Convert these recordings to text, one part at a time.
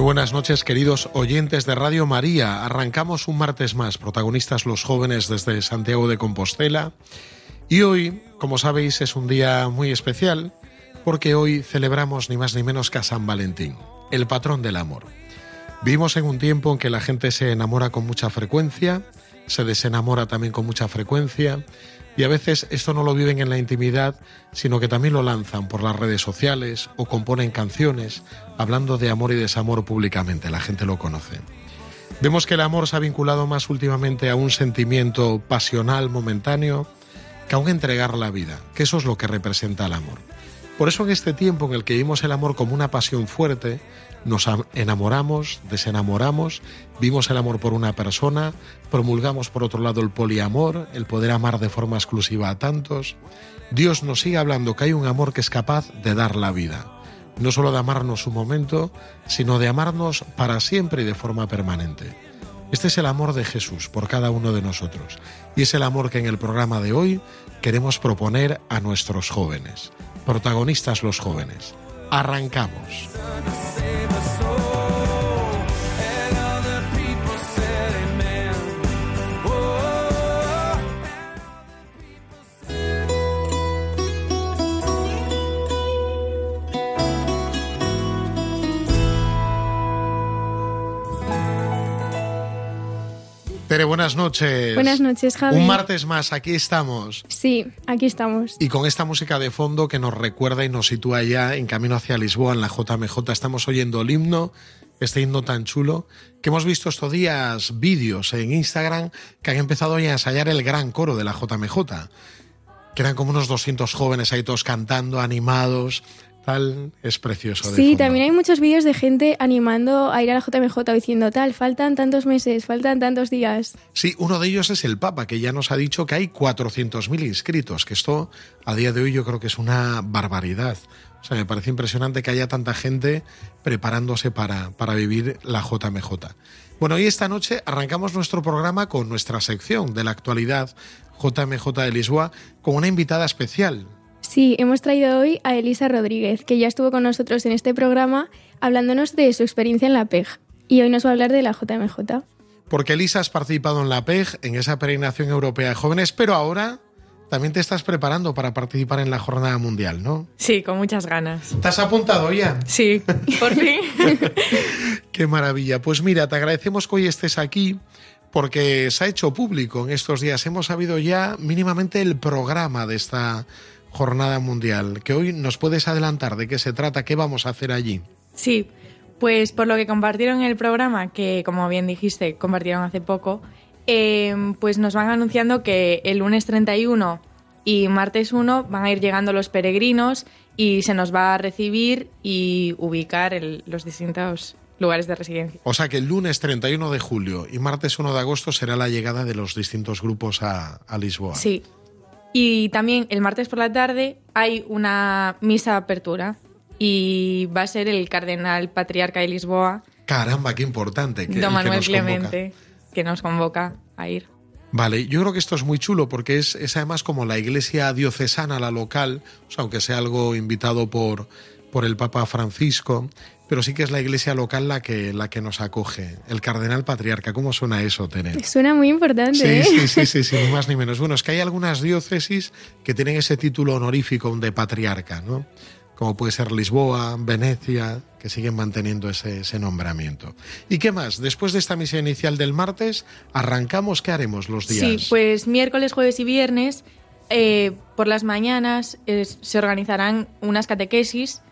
Buenas noches, queridos oyentes de Radio María. Arrancamos un martes más, protagonistas los jóvenes desde Santiago de Compostela. Y hoy, como sabéis, es un día muy especial porque hoy celebramos ni más ni menos que a San Valentín, el patrón del amor. Vivimos en un tiempo en que la gente se enamora con mucha frecuencia, se desenamora también con mucha frecuencia, y a veces esto no lo viven en la intimidad, sino que también lo lanzan por las redes sociales o componen canciones hablando de amor y desamor públicamente. La gente lo conoce. Vemos que el amor se ha vinculado más últimamente a un sentimiento pasional momentáneo que a un entregar la vida, que eso es lo que representa el amor. Por eso en este tiempo en el que vimos el amor como una pasión fuerte, nos enamoramos, desenamoramos, vimos el amor por una persona, promulgamos por otro lado el poliamor, el poder amar de forma exclusiva a tantos. Dios nos sigue hablando que hay un amor que es capaz de dar la vida, no solo de amarnos un momento, sino de amarnos para siempre y de forma permanente. Este es el amor de Jesús por cada uno de nosotros y es el amor que en el programa de hoy queremos proponer a nuestros jóvenes, protagonistas los jóvenes. Arrancamos. Tere, buenas noches. Buenas noches, Javi. Un martes más, aquí estamos. Sí, aquí estamos. Y con esta música de fondo que nos recuerda y nos sitúa ya en camino hacia Lisboa, en la JMJ, estamos oyendo el himno, este himno tan chulo, que hemos visto estos días vídeos en Instagram que han empezado ya a ensayar el gran coro de la JMJ, que eran como unos 200 jóvenes ahí todos cantando, animados, tal, es precioso. sí, también hay muchos vídeos de gente animando a ir a la JMJ diciendo tal, faltan tantos meses, faltan tantos días. Sí, uno de ellos es el Papa, que ya nos ha dicho que hay 400.000 inscritos, que esto a día de hoy yo creo que es una barbaridad. O sea, me parece impresionante que haya tanta gente preparándose para, para vivir la JMJ. Bueno, y esta noche arrancamos nuestro programa con nuestra sección de la actualidad JMJ de Lisboa con una invitada especial, Sí, hemos traído hoy a Elisa Rodríguez, que ya estuvo con nosotros en este programa hablándonos de su experiencia en la PEG. Y hoy nos va a hablar de la JMJ. Porque Elisa has participado en la PEG, en esa peregrinación europea de jóvenes, pero ahora también te estás preparando para participar en la jornada mundial, ¿no? Sí, con muchas ganas. ¿Te has apuntado ya? Sí, por fin. Qué maravilla. Pues mira, te agradecemos que hoy estés aquí porque se ha hecho público en estos días. Hemos sabido ya mínimamente el programa de esta Jornada Mundial, que hoy nos puedes adelantar de qué se trata, qué vamos a hacer allí. Sí, pues por lo que compartieron en el programa, que como bien dijiste, compartieron hace poco, eh, pues nos van anunciando que el lunes 31 y martes 1 van a ir llegando los peregrinos y se nos va a recibir y ubicar los distintos lugares de residencia. O sea que el lunes 31 de julio y martes 1 de agosto será la llegada de los distintos grupos a, a Lisboa. Sí, y también el martes por la tarde hay una misa de apertura y va a ser el cardenal patriarca de Lisboa. Caramba, qué importante. Que, Don Manuel Clemente, que nos convoca a ir. Vale, yo creo que esto es muy chulo porque es, es además como la iglesia diocesana, la local, o sea, aunque sea algo invitado por, por el Papa Francisco, pero sí que es la iglesia local la que, la que nos acoge. El cardenal patriarca, ¿cómo suena eso, Tener? Suena muy importante. Sí, ¿eh? sí, sí, sí, sí, ni más ni menos. Bueno, es que hay algunas diócesis que tienen ese título honorífico de patriarca, ¿no? Como puede ser Lisboa, Venecia, que siguen manteniendo ese, ese nombramiento. ¿Y qué más? Después de esta misión inicial del martes, arrancamos, ¿qué haremos los días? Sí, pues miércoles, jueves y viernes eh, por las mañanas eh, se organizarán unas catequesis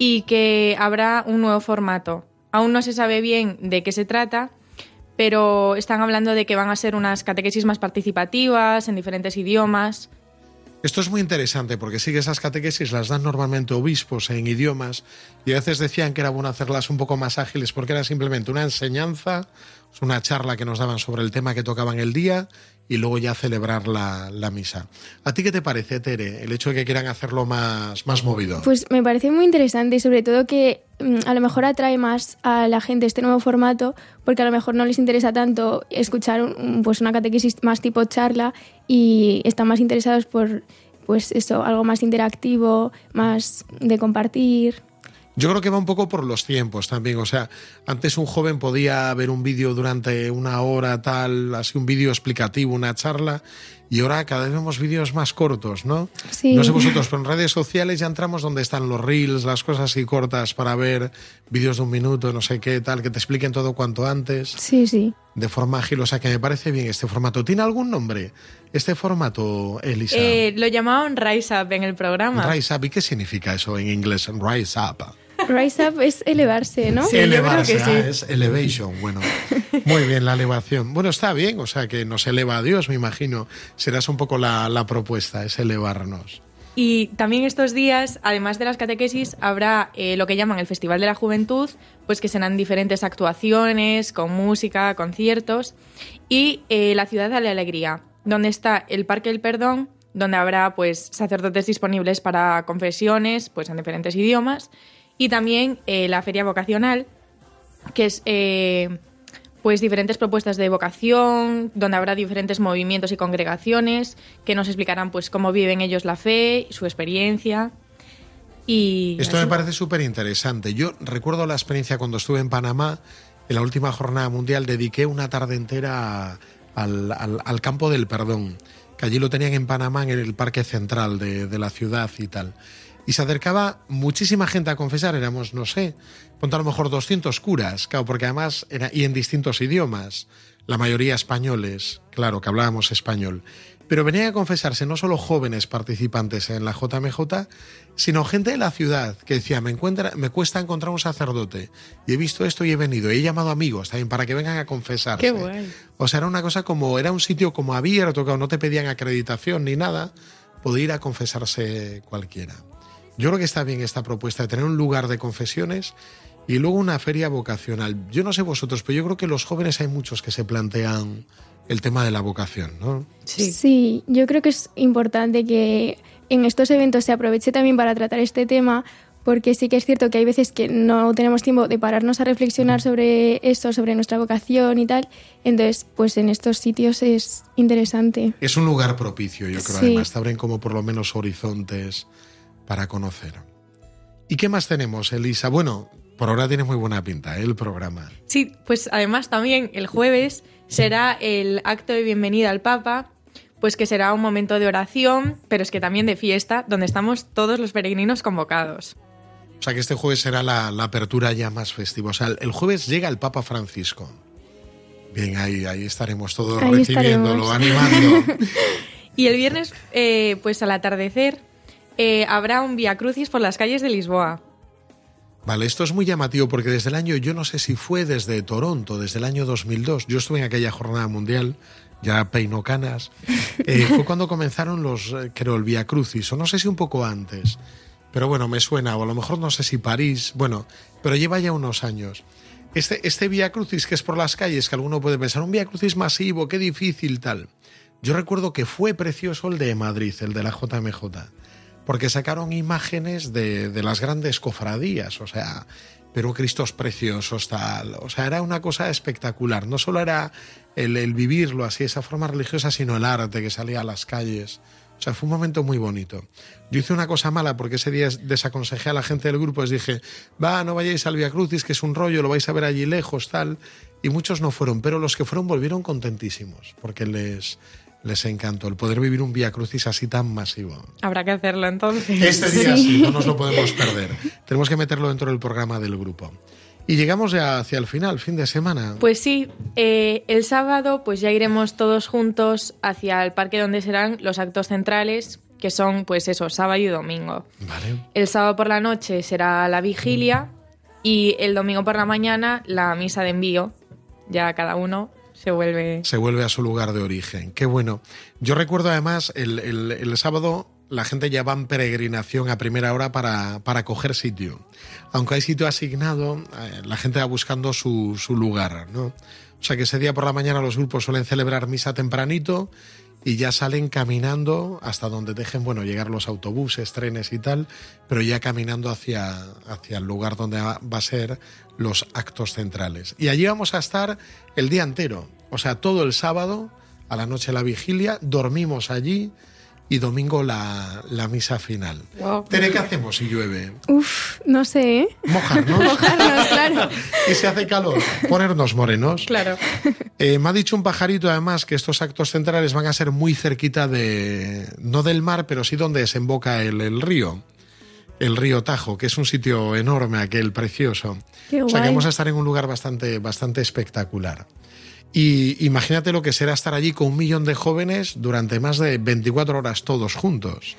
y que habrá un nuevo formato. Aún no se sabe bien de qué se trata, pero están hablando de que van a ser unas catequesis más participativas, en diferentes idiomas. Esto es muy interesante porque sí que esas catequesis las dan normalmente obispos en idiomas y a veces decían que era bueno hacerlas un poco más ágiles porque era simplemente una enseñanza, una charla que nos daban sobre el tema que tocaban el día y luego ya celebrar la, la, misa. ¿A ti qué te parece, Tere, el hecho de que quieran hacerlo más, más movido? Pues me parece muy interesante y sobre todo que mm, a lo mejor atrae más a la gente este nuevo formato porque a lo mejor no les interesa tanto escuchar pues una catequesis más tipo charla y están más interesados por pues eso, algo más interactivo, más de compartir. Yo creo que va un poco por los tiempos también. O sea, antes un joven podía ver un vídeo durante una hora, tal, así un vídeo explicativo, una charla, y ahora cada vez vemos vídeos más cortos, ¿no? Sí. No sé vosotros, pero en redes sociales ya entramos donde están los reels, las cosas así cortas para ver vídeos de un minuto, no sé qué, tal, que te expliquen todo cuanto antes. Sí, sí. De forma ágil, o sea que me parece bien este formato. ¿Tiene algún nombre este formato, Elisa? Eh, lo llamaban Rise Up en el programa. Rise Up, ¿y qué significa eso en inglés? Rise Up. Rise up es elevarse, ¿no? Sí, elevarse, yo creo que sí. es elevation. Bueno, muy bien, la elevación. Bueno, está bien, o sea que nos eleva a Dios, me imagino. Serás un poco la, la propuesta, es elevarnos. Y también estos días, además de las catequesis, habrá eh, lo que llaman el Festival de la Juventud, pues que serán diferentes actuaciones, con música, conciertos, y eh, la Ciudad de la Alegría, donde está el Parque del Perdón, donde habrá pues sacerdotes disponibles para confesiones, pues en diferentes idiomas, y también eh, la feria vocacional, que es eh, pues diferentes propuestas de vocación, donde habrá diferentes movimientos y congregaciones que nos explicarán pues cómo viven ellos la fe, su experiencia. Y Esto me parece súper interesante. Yo recuerdo la experiencia cuando estuve en Panamá, en la última jornada mundial, dediqué una tarde entera al, al, al campo del perdón, que allí lo tenían en Panamá, en el parque central de, de la ciudad y tal y se acercaba muchísima gente a confesar, éramos, no sé, ponte a lo mejor 200 curas, claro, porque además, era, y en distintos idiomas, la mayoría españoles, claro, que hablábamos español, pero venían a confesarse no solo jóvenes participantes en la JMJ, sino gente de la ciudad que decía, me, encuentra, me cuesta encontrar un sacerdote, y he visto esto y he venido, y he llamado amigos también para que vengan a confesarse. Qué guay. O sea, era una cosa como, era un sitio como abierto, que no te pedían acreditación ni nada, podía ir a confesarse cualquiera. Yo creo que está bien esta propuesta de tener un lugar de confesiones y luego una feria vocacional. Yo no sé vosotros, pero yo creo que los jóvenes hay muchos que se plantean el tema de la vocación, ¿no? Sí. sí, yo creo que es importante que en estos eventos se aproveche también para tratar este tema, porque sí que es cierto que hay veces que no tenemos tiempo de pararnos a reflexionar sobre esto, sobre nuestra vocación y tal. Entonces, pues en estos sitios es interesante. Es un lugar propicio, yo creo. Sí. Además, te abren como por lo menos horizontes para conocer. ¿Y qué más tenemos, Elisa? Bueno, por ahora tiene muy buena pinta ¿eh? el programa. Sí, pues además también el jueves será el acto de bienvenida al Papa, pues que será un momento de oración, pero es que también de fiesta, donde estamos todos los peregrinos convocados. O sea que este jueves será la, la apertura ya más festiva. O sea, el jueves llega el Papa Francisco. Bien, ahí, ahí estaremos todos Ahí recibiéndolo, estaremos. animando. Y el viernes, eh, pues al atardecer, eh, habrá un Via Crucis por las calles de Lisboa. Vale, esto es muy llamativo porque desde el año, yo no sé si fue desde Toronto, desde el año 2002, yo estuve en aquella jornada mundial, ya peino canas, eh, fue cuando comenzaron los, eh, creo, el Via Crucis, o no sé si un poco antes, pero bueno, me suena, o a lo mejor no sé si París, bueno, pero lleva ya unos años. Este, este Via Crucis que es por las calles, que alguno puede pensar, un Via Crucis masivo, qué difícil, tal. Yo recuerdo que fue precioso el de Madrid, el de la JMJ porque sacaron imágenes de, las grandes cofradías, o sea, pero Cristos preciosos, tal. O sea, era una cosa espectacular. No solo era el, el, vivirlo así, esa forma religiosa, sino el arte que salía a las calles. O sea, fue un momento muy bonito. Yo hice una cosa mala porque ese día desaconsejé a la gente del grupo, les dije, va, no vayáis al Via Crucis, que es un rollo, lo vais a ver allí lejos, tal. Y muchos no fueron, pero los que fueron volvieron contentísimos, porque les, les encantó el poder vivir un Via Crucis así tan masivo. Habrá que hacerlo entonces. Este día sí, sí no nos lo podemos perder. Tenemos que meterlo dentro del programa del grupo. Y llegamos ya hacia el final, fin de semana. Pues sí, eh, el sábado pues ya iremos todos juntos hacia el parque donde serán los actos centrales, que son pues eso, sábado y domingo. Vale. El sábado por la noche será la vigilia y el domingo por la mañana la misa de envío. Ya cada uno se vuelve... Se vuelve a su lugar de origen. Qué bueno. Yo recuerdo además el, el- sábado la gente ya va en peregrinación a primera hora para, para coger sitio. Aunque hay sitio asignado, eh, la gente va buscando su, su lugar, ¿no? O sea que ese día por la mañana los grupos suelen celebrar misa tempranito y ya salen caminando hasta donde dejen, bueno, llegar los autobuses, trenes y tal, pero ya caminando hacia, hacia el lugar donde va a ser los actos centrales. Y allí vamos a estar el día entero, o sea, todo el sábado, a la noche la vigilia, dormimos allí y domingo la, la misa final. Wow. Tere, ¿qué hacemos si llueve? Uf, no sé, ¿eh? Mojarnos. Mojarnos, claro. y se hace calor, ponernos morenos. Claro. Eh, me ha dicho un pajarito además que estos actos centrales van a ser muy cerquita de, no del mar, pero sí donde desemboca el, el río, el río Tajo, que es un sitio enorme, aquel precioso. Qué o sea que guay. vamos a estar en un lugar bastante, bastante espectacular. Y imagínate lo que será estar allí con un millón de jóvenes durante más de 24 horas todos juntos.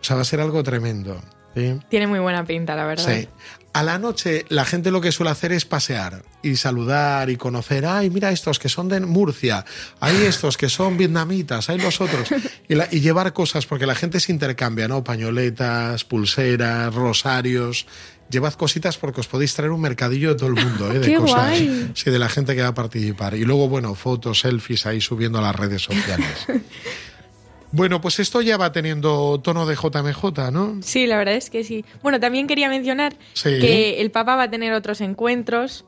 O sea, va a ser algo tremendo. ¿sí? Tiene muy buena pinta, la verdad. Sí. A la noche la gente lo que suele hacer es pasear y saludar y conocer, ay, mira estos que son de Murcia, hay estos que son vietnamitas, hay los otros. Y, la- y llevar cosas, porque la gente se intercambia, ¿no? Pañoletas, pulseras, rosarios. Llevad cositas porque os podéis traer un mercadillo de todo el mundo, ¿eh? De ¡Qué cosas. guay! Sí, de la gente que va a participar. Y luego, bueno, fotos, selfies ahí subiendo a las redes sociales. bueno, pues esto ya va teniendo tono de JMJ, ¿no? Sí, la verdad es que sí. Bueno, también quería mencionar Sí. que el Papa va a tener otros encuentros.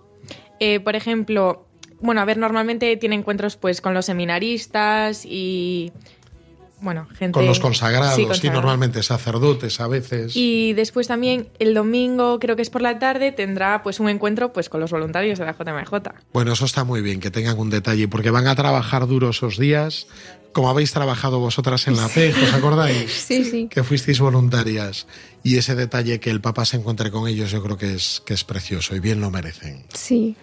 Eh, por ejemplo, bueno, a ver, normalmente tiene encuentros pues con los seminaristas y bueno, gente Con los consagrados, Sí, y consagrados. normalmente sacerdotes a veces. Y después también el domingo, creo que es por la tarde, tendrá pues un encuentro pues con los voluntarios de la JMJ. Bueno, eso está muy bien, que tengan un detalle, porque van a trabajar duro esos días, como habéis trabajado vosotras en la PEG, ¿os acordáis? Sí, sí. Que fuisteis voluntarias. Y ese detalle que el Papa se encuentre con ellos, yo creo que es, que es precioso y bien lo merecen. Sí.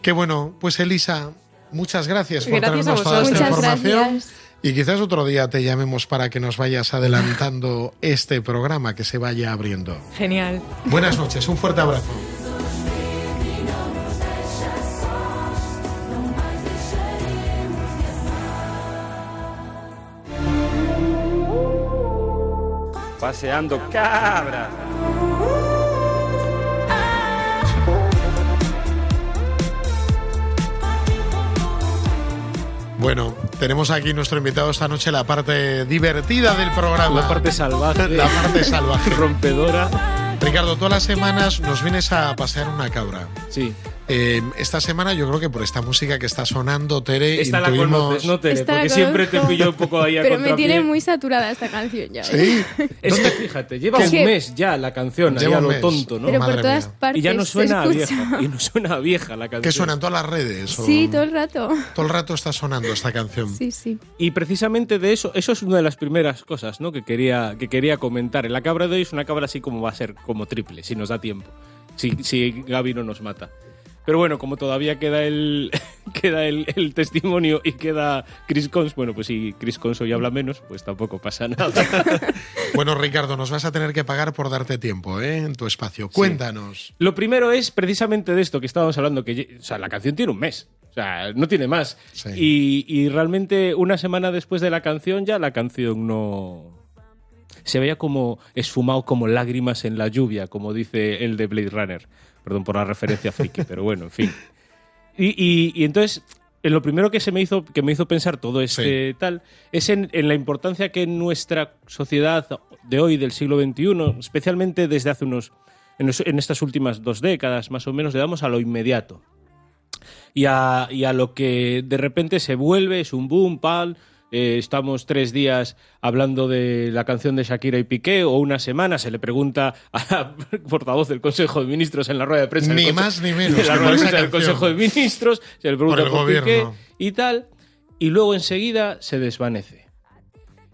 Qué bueno, pues Elisa, muchas gracias por Gracias a traernos toda esta Muchas información. gracias. Y quizás otro día te llamemos para que nos vayas adelantando este programa que se vaya abriendo. Genial. Buenas noches, un fuerte abrazo. Paseando cabras. Bueno, tenemos aquí nuestro invitado esta noche, la parte divertida del programa. La parte salvaje. La parte salvaje. rompedora. Ricardo, todas las semanas nos vienes a pasear una cabra. Sí. Eh, esta semana yo creo que por esta música que está sonando, Tere, Esta la intuimos- conoces, ¿no, Tere? Esta la Porque siempre te pillo un poco ahí a Pero me tiene muy saturada esta canción ya. ¿eh? Sí. Es que fíjate, lleva un mes ya la canción, ahí Lleva a un lo mes. tonto, ¿no? Pero Madre por todas mía. partes. y ya no suena a escucha. vieja. Y no suena a vieja la canción. ¿Qué suena en todas las redes? o- Sí, todo el rato. Todo el rato está sonando esta canción. Sí, sí. Y precisamente de eso, eso es una de las primeras cosas ¿no? que, quería, que quería comentar. La cabra de hoy es una cabra así como va a ser, como triple, si nos da tiempo. Si, si Gaby no nos mata. Pero bueno, como todavía queda el queda el, el testimonio y queda Chris Cons, bueno, pues si Chris Cons hoy habla menos, pues tampoco pasa nada. Bueno, Ricardo, nos vas a tener que pagar por darte tiempo ¿eh? en tu espacio. Cuéntanos. Lo primero es precisamente de esto que estábamos hablando, que o sea, la canción tiene un mes. O sea, no tiene más. Sí. Y, y realmente una semana después de la canción ya la canción no... Se veía como esfumado como lágrimas en la lluvia, como dice el de Blade Runner. Perdón por la referencia friki, pero bueno, en fin. Y, y- y entonces, en lo primero que se me hizo, que me hizo pensar todo este tal, es en, en la importancia que en nuestra sociedad de hoy, del siglo XXI, especialmente desde hace unos, en, los- en estas últimas dos décadas más o menos, le damos a lo inmediato. Y a, y a lo que de repente se vuelve, es un boom, pal. Eh, estamos tres días hablando de la canción de Shakira y Piqué, o una semana se le pregunta a la portavoz del Consejo de Ministros en la rueda de prensa. Ni más ni menos en la que rueda por de esa prensa del. Consejo de Ministros, se le pregunta Por el por, Piqué gobierno. y tal, y luego enseguida se desvanece.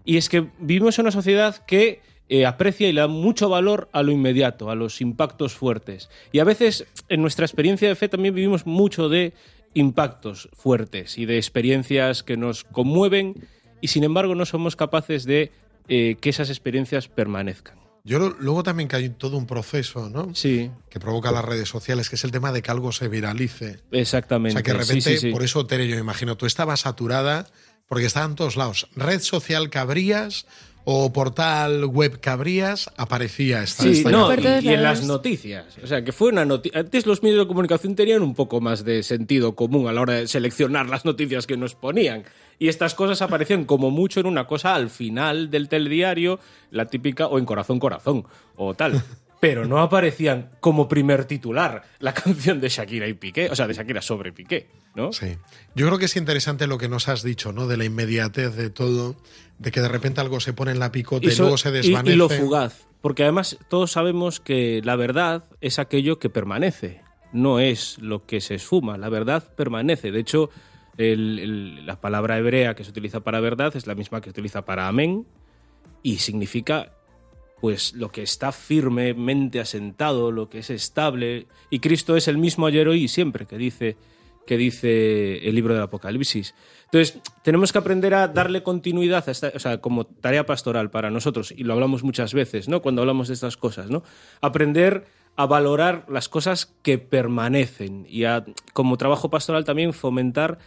Y es que vivimos en una sociedad que eh, aprecia y le da mucho valor a lo inmediato, a los impactos fuertes. Y a veces en nuestra experiencia de fe también vivimos mucho de impactos fuertes y de experiencias que nos conmueven y sin embargo no somos capaces de eh, que esas experiencias permanezcan. Yo lo- luego también que hay todo un proceso, ¿no? Sí, Que provoca las redes sociales, que es el tema de que algo se viralice. O exactamente. sea, que de Sí, repente, sí, sí. por eso, Tere, yo me imagino, tú estabas saturada porque estaba en todos lados. Red social que abrías o portal web que abrías, aparecía esta. Sí, esta no, y, y en las noticias. O sea, que fue una noticia. Antes los medios de comunicación tenían un poco más de sentido común a la hora de seleccionar las noticias que nos ponían. Y estas cosas aparecían como mucho en una cosa al final del telediario, la típica, o en Corazón Corazón, o tal. Pero no aparecían como primer titular la canción de Shakira y Piqué, o sea, de Shakira sobre Piqué, ¿no? Sí. Yo creo que es interesante lo que nos has dicho, ¿no? De la inmediatez de todo, de que de repente algo se pone en la picota y, luego se y- desvanece. y lo fugaz. Porque además todos sabemos que la verdad es aquello que permanece, no es lo que se esfuma. La verdad permanece. De hecho, el- el- la palabra hebrea que se utiliza para verdad es la misma que se utiliza para amén y significa pues lo que está firmemente asentado, lo que es estable. Y Cristo es el mismo ayer, hoy y siempre, que dice, que dice el libro del Apocalipsis. Entonces, tenemos que aprender a darle continuidad, a esta, o sea, como tarea pastoral para nosotros, y lo hablamos muchas veces, ¿no? Cuando hablamos de estas cosas, ¿no? Aprender a valorar las cosas que permanecen y a, como trabajo pastoral también fomentar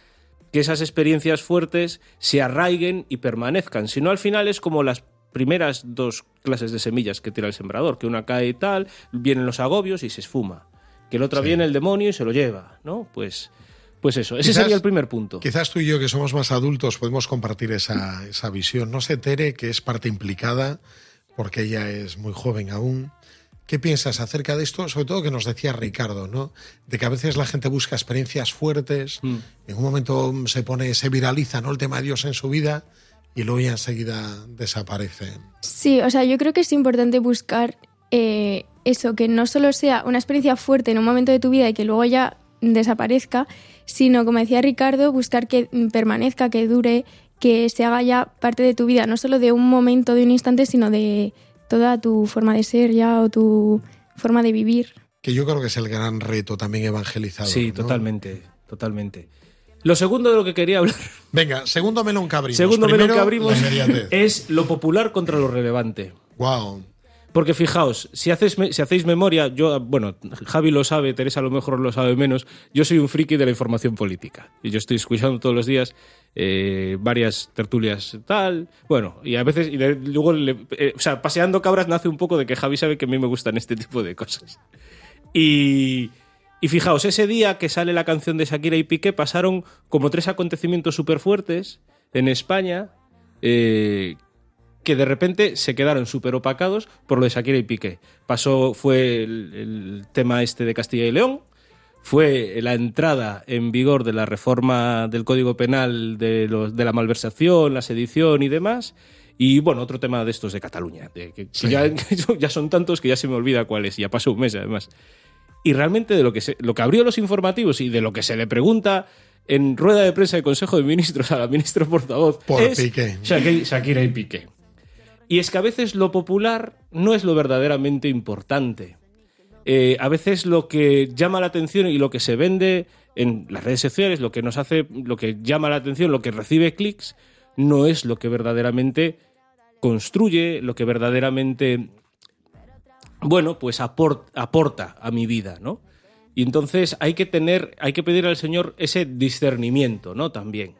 que esas experiencias fuertes se arraiguen y permanezcan. Si no, al final es como las primeras dos clases de semillas que tira el sembrador, que una cae y tal, vienen los agobios y se esfuma. Que la otra Sí. viene el demonio y se lo lleva, ¿no? Pues, pues eso, ese Quizás- sería el primer punto. Quizás tú y yo, que somos más adultos, podemos compartir esa, esa visión. No sé, Tere, que es parte implicada, porque ella es muy joven aún. ¿Qué piensas acerca de esto? Sobre todo que nos decía Ricardo, ¿no? De que a veces la gente busca experiencias fuertes, Mm. en un momento se pone, se viraliza, ¿no? El tema de Dios en su vida y luego ya enseguida desaparece. Sí, o sea, yo creo que es importante buscar eh, eso, que no solo sea una experiencia fuerte en un momento de tu vida y que luego ya desaparezca, sino, como decía Ricardo, buscar que permanezca, que dure, que se haga ya parte de tu vida, no solo de un momento, de un instante, sino de toda tu forma de ser ya o tu forma de vivir. Que yo creo que es el gran reto también evangelizador. Sí, ¿no? totalmente, totalmente. Lo segundo de lo que quería hablar, Venga, segundo melón que abrimos. segundo melón Primero, que abrimos, la inmediatez. es lo popular contra lo relevante. Wow. Porque fijaos, si, haces, si hacéis memoria, yo, bueno, Javi lo sabe, Teresa a lo mejor lo sabe menos, yo soy un friki de la información política. Y yo estoy escuchando todos los días eh, varias tertulias tal, bueno, y a veces, y luego, le- eh, o sea, paseando cabras nace un poco de que Javi sabe que a mí me gustan este tipo de cosas. Y, y fijaos, ese día que sale la canción de Shakira y Piqué pasaron como tres acontecimientos súper fuertes en España eh, que de repente se quedaron súper opacados por lo de Shakira y Piqué. Pasó, fue el, el tema este de Castilla y León, fue la entrada en vigor de la reforma del Código Penal de, los, de la malversación, la sedición y demás. Y bueno, otro tema de estos de Cataluña, de que, que Sí. ya, ya son tantos que ya se me olvida cuál es, ya pasó un mes además. Y realmente de lo que, se- lo que abrió los informativos y de lo que se le pregunta en rueda de prensa de Consejo de Ministros a la ministra portavoz Por es Piqué. Shakira, Shakira y Piqué. Y es que a veces lo popular no es lo verdaderamente importante. Eh, a veces lo que llama la atención y lo que se vende en las redes sociales, lo que nos hace, lo que llama la atención, lo que recibe clics, no es lo que verdaderamente construye, lo que verdaderamente, bueno, pues apor- aporta a mi vida, ¿no? Y entonces hay que tener, hay que pedir al Señor ese discernimiento, ¿no? También.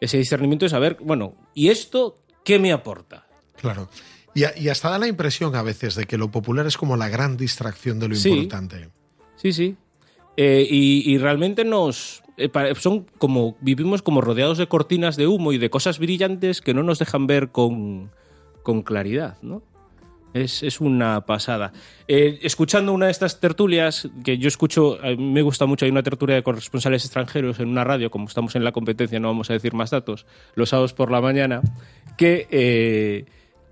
Ese discernimiento de saber, bueno, ¿y esto qué me aporta? Claro. Y, hasta da la impresión a veces de que lo popular es como la gran distracción de lo Sí. importante. Sí, sí. Eh, y, y realmente nos. eh, son como. Vivimos como rodeados de cortinas de humo y de cosas brillantes que no nos dejan ver con, con claridad, ¿no? Es, es una pasada. Eh, escuchando una de estas tertulias, que yo escucho, me gusta mucho, hay una tertulia de corresponsales extranjeros en una radio, como estamos en la competencia, no vamos a decir más datos, los sábados por la mañana, que, eh,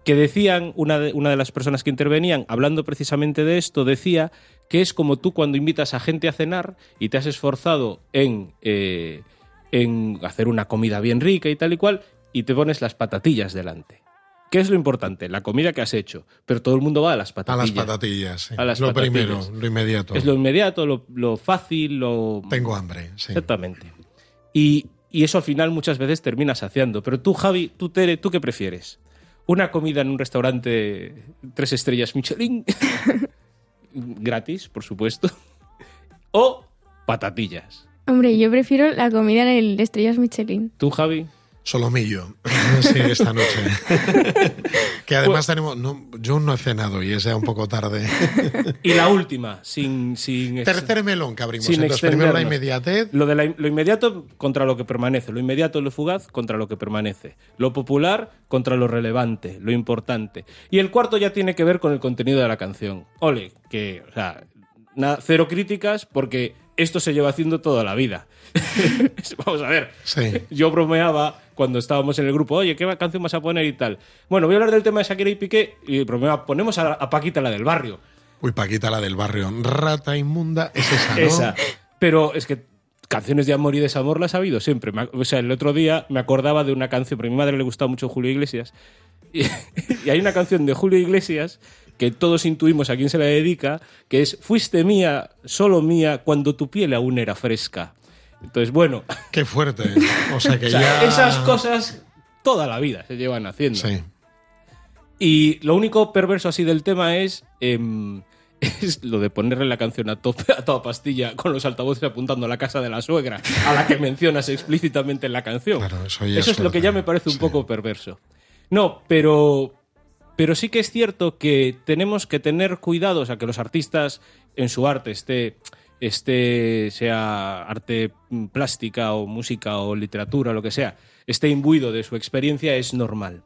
que decían, una de, una de las personas que intervenían, hablando precisamente de esto, decía que es como tú cuando invitas a gente a cenar y te has esforzado en, eh, en hacer una comida bien rica y tal y cual, y te pones las patatillas delante. ¿Qué es lo importante? La comida que has hecho. Pero todo el mundo va a las A patatillas. las patatillas, sí. A las lo patatillas. primero, lo inmediato. Es lo inmediato, lo, lo fácil, lo... Tengo hambre, sí. Exactamente. Y, y eso al final muchas veces termina saciando. Pero tú, Javi, tú, Tere, ¿tú qué prefieres? ¿Una comida en un restaurante tres estrellas Michelin? Gratis, por supuesto. ¿O patatillas? Hombre, yo prefiero la comida en el Estrellas Michelin. ¿Tú, Javi? Solomillo. Sí, esta noche. que además Pues- tenemos. No, yo no he cenado y es ya un poco tarde. Y la última, sin... sin Tercer melón que abrimos. Sin Entonces, primero la inmediatez. Lo, de la- lo inmediato contra lo que permanece, lo inmediato, lo fugaz contra lo que permanece, lo popular contra lo relevante, lo importante. Y el cuarto ya tiene que ver con el contenido de la canción. Ole, que, o sea, cero críticas porque esto se lleva haciendo toda la vida. Vamos a ver. Sí. Yo bromeaba cuando estábamos en el grupo, oye, ¿qué canción vas a poner y tal? Bueno, voy a hablar del tema de Shakira y Piqué y bromeaba, ponemos a, a Paquita la del barrio. Uy, Paquita, la del barrio. Rata inmunda. Es esa, ¿no? Esa. Pero es que canciones de amor y desamor las ha habido siempre. O sea, el otro día me acordaba de una canción, porque a mi madre le gustaba mucho Julio Iglesias. Y, y hay una canción de Julio Iglesias que todos intuimos a quién se la dedica, que es Fuiste mía, solo mía, cuando tu piel aún era fresca. Entonces, bueno, Qué fuerte. O sea que o sea, ya. esas cosas toda la vida se llevan haciendo. Sí. Y lo único perverso así del tema es, em, es lo de ponerle la canción a, tope, a toda pastilla con los altavoces apuntando a la casa de la suegra, a la que mencionas explícitamente en la canción. Claro, eso ya es es lo que ya me parece un sí. poco perverso. No, pero, pero sí que es cierto que tenemos que tener cuidado, o sea, que los artistas en su arte esté, esté sea arte mm, plástica o música o literatura lo que sea, esté imbuido de su experiencia es normal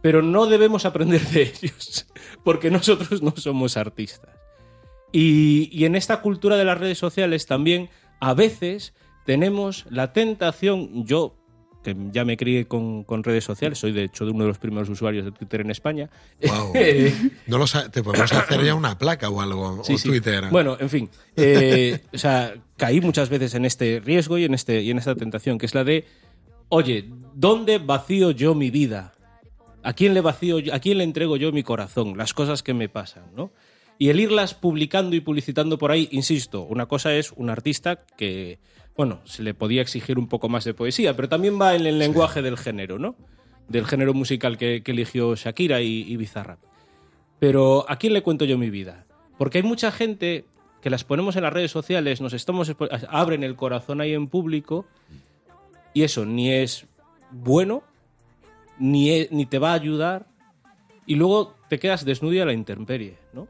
pero no debemos aprender de ellos, porque nosotros no somos artistas. Y, y en esta cultura de las redes sociales también a veces tenemos la tentación, yo que ya me crié con, con redes sociales, soy de hecho de uno de los primeros usuarios de Twitter en España. Wow. No lo te podemos hacer ya una placa o algo. Sí, o sí. Twitter. Bueno, en fin. eh, o sea, caí muchas veces en este riesgo y en, este, y en esta tentación, que es la de, oye, ¿dónde vacío yo mi vida? ¿A quién le vacío, a quién le entrego yo mi corazón? Las cosas que me pasan, ¿no? Y el irlas publicando y publicitando por ahí, insisto, una cosa es un artista que, bueno, se le podía exigir un poco más de poesía, pero también va en el lenguaje del género, ¿no? Del género musical que, que eligió Shakira y, y Bizarrap. Pero ¿a quién le cuento yo mi vida? Porque hay mucha gente que las ponemos en las redes sociales, nos estamos abren el corazón ahí en público y eso ni es bueno, ni, e- ni te va a ayudar y luego te quedas desnudo a la intemperie, ¿no?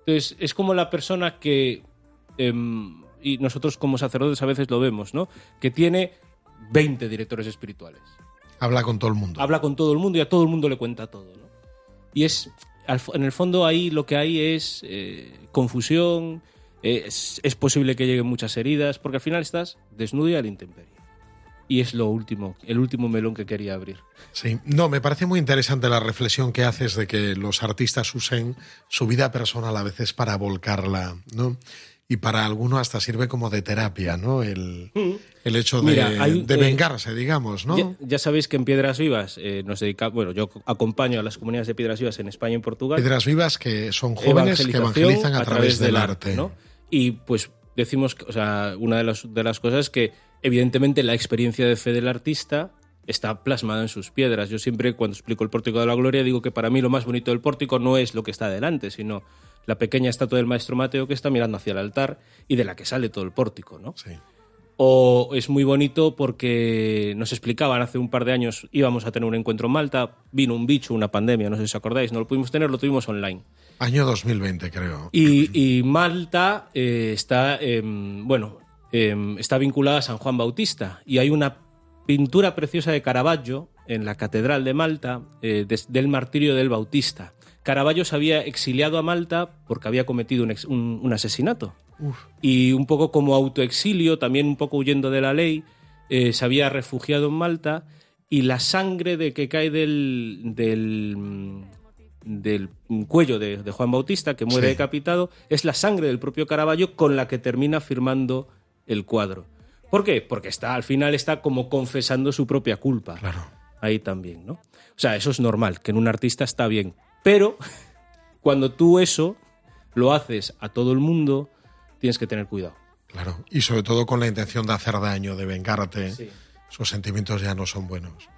Entonces es como la persona que, em, y nosotros como sacerdotes a veces lo vemos, ¿no? Que tiene 20 directores espirituales Habla con todo el mundo. habla con todo el mundo y a todo el mundo le cuenta todo. ¿no? Y es, al en el fondo ahí lo que hay es eh, confusión, es, es posible que lleguen muchas heridas, porque al final estás desnudo y a la intemperie. Y es lo último, el último melón que quería abrir. Sí, no, me parece muy interesante la reflexión que haces de que los artistas usen su vida personal a veces para volcarla, ¿no? Y para algunos hasta sirve como de terapia, ¿no? El, el hecho de, Mira, hay, de eh, vengarse, digamos, ¿no? Ya, ya sabéis que en Piedras Vivas eh, nos dedicamos, bueno, yo acompaño a las comunidades de Piedras Vivas en España y en Portugal. Piedras vivas que son jóvenes que evangelizan a, través del arte. ¿no? Y pues decimos, o sea, una de las, de las cosas es que evidentemente la experiencia de fe del artista está plasmada en sus piedras. Yo siempre cuando explico el pórtico de la gloria digo que para mí lo más bonito del pórtico no es lo que está delante, sino la pequeña estatua del maestro Mateo que está mirando hacia el altar y de la que sale todo el pórtico, ¿no? Sí. O es muy bonito porque nos explicaban hace un par de años íbamos a tener un encuentro en Malta, vino un bicho, una pandemia, no sé si os acordáis, no lo pudimos tener, lo tuvimos online. Año 2020, creo. Y, y Malta eh, está, em, bueno, em, está vinculada a San Juan Bautista y hay una pintura preciosa de Caravaggio en la Catedral de Malta eh, del martirio del Bautista. Caravaggio se había exiliado a Malta porque había cometido un, ex- un- un asesinato. Y un poco como autoexilio, también un poco huyendo de la ley, eh, se había refugiado en Malta y la sangre de que cae del, del, mm, del cuello de, de Juan Bautista, que muere Sí. decapitado, es la sangre del propio Caravaggio con la que termina firmando el cuadro. ¿Por qué? Porque está, al final está como confesando su propia culpa. Claro. ahí también, ¿no? O sea, eso es normal, que en un artista está bien. Pero cuando tú eso lo haces a todo el mundo, tienes que tener cuidado. Claro, y sobre todo con la intención de hacer daño, de vengarte. Sí. Esos sentimientos ya no son buenos.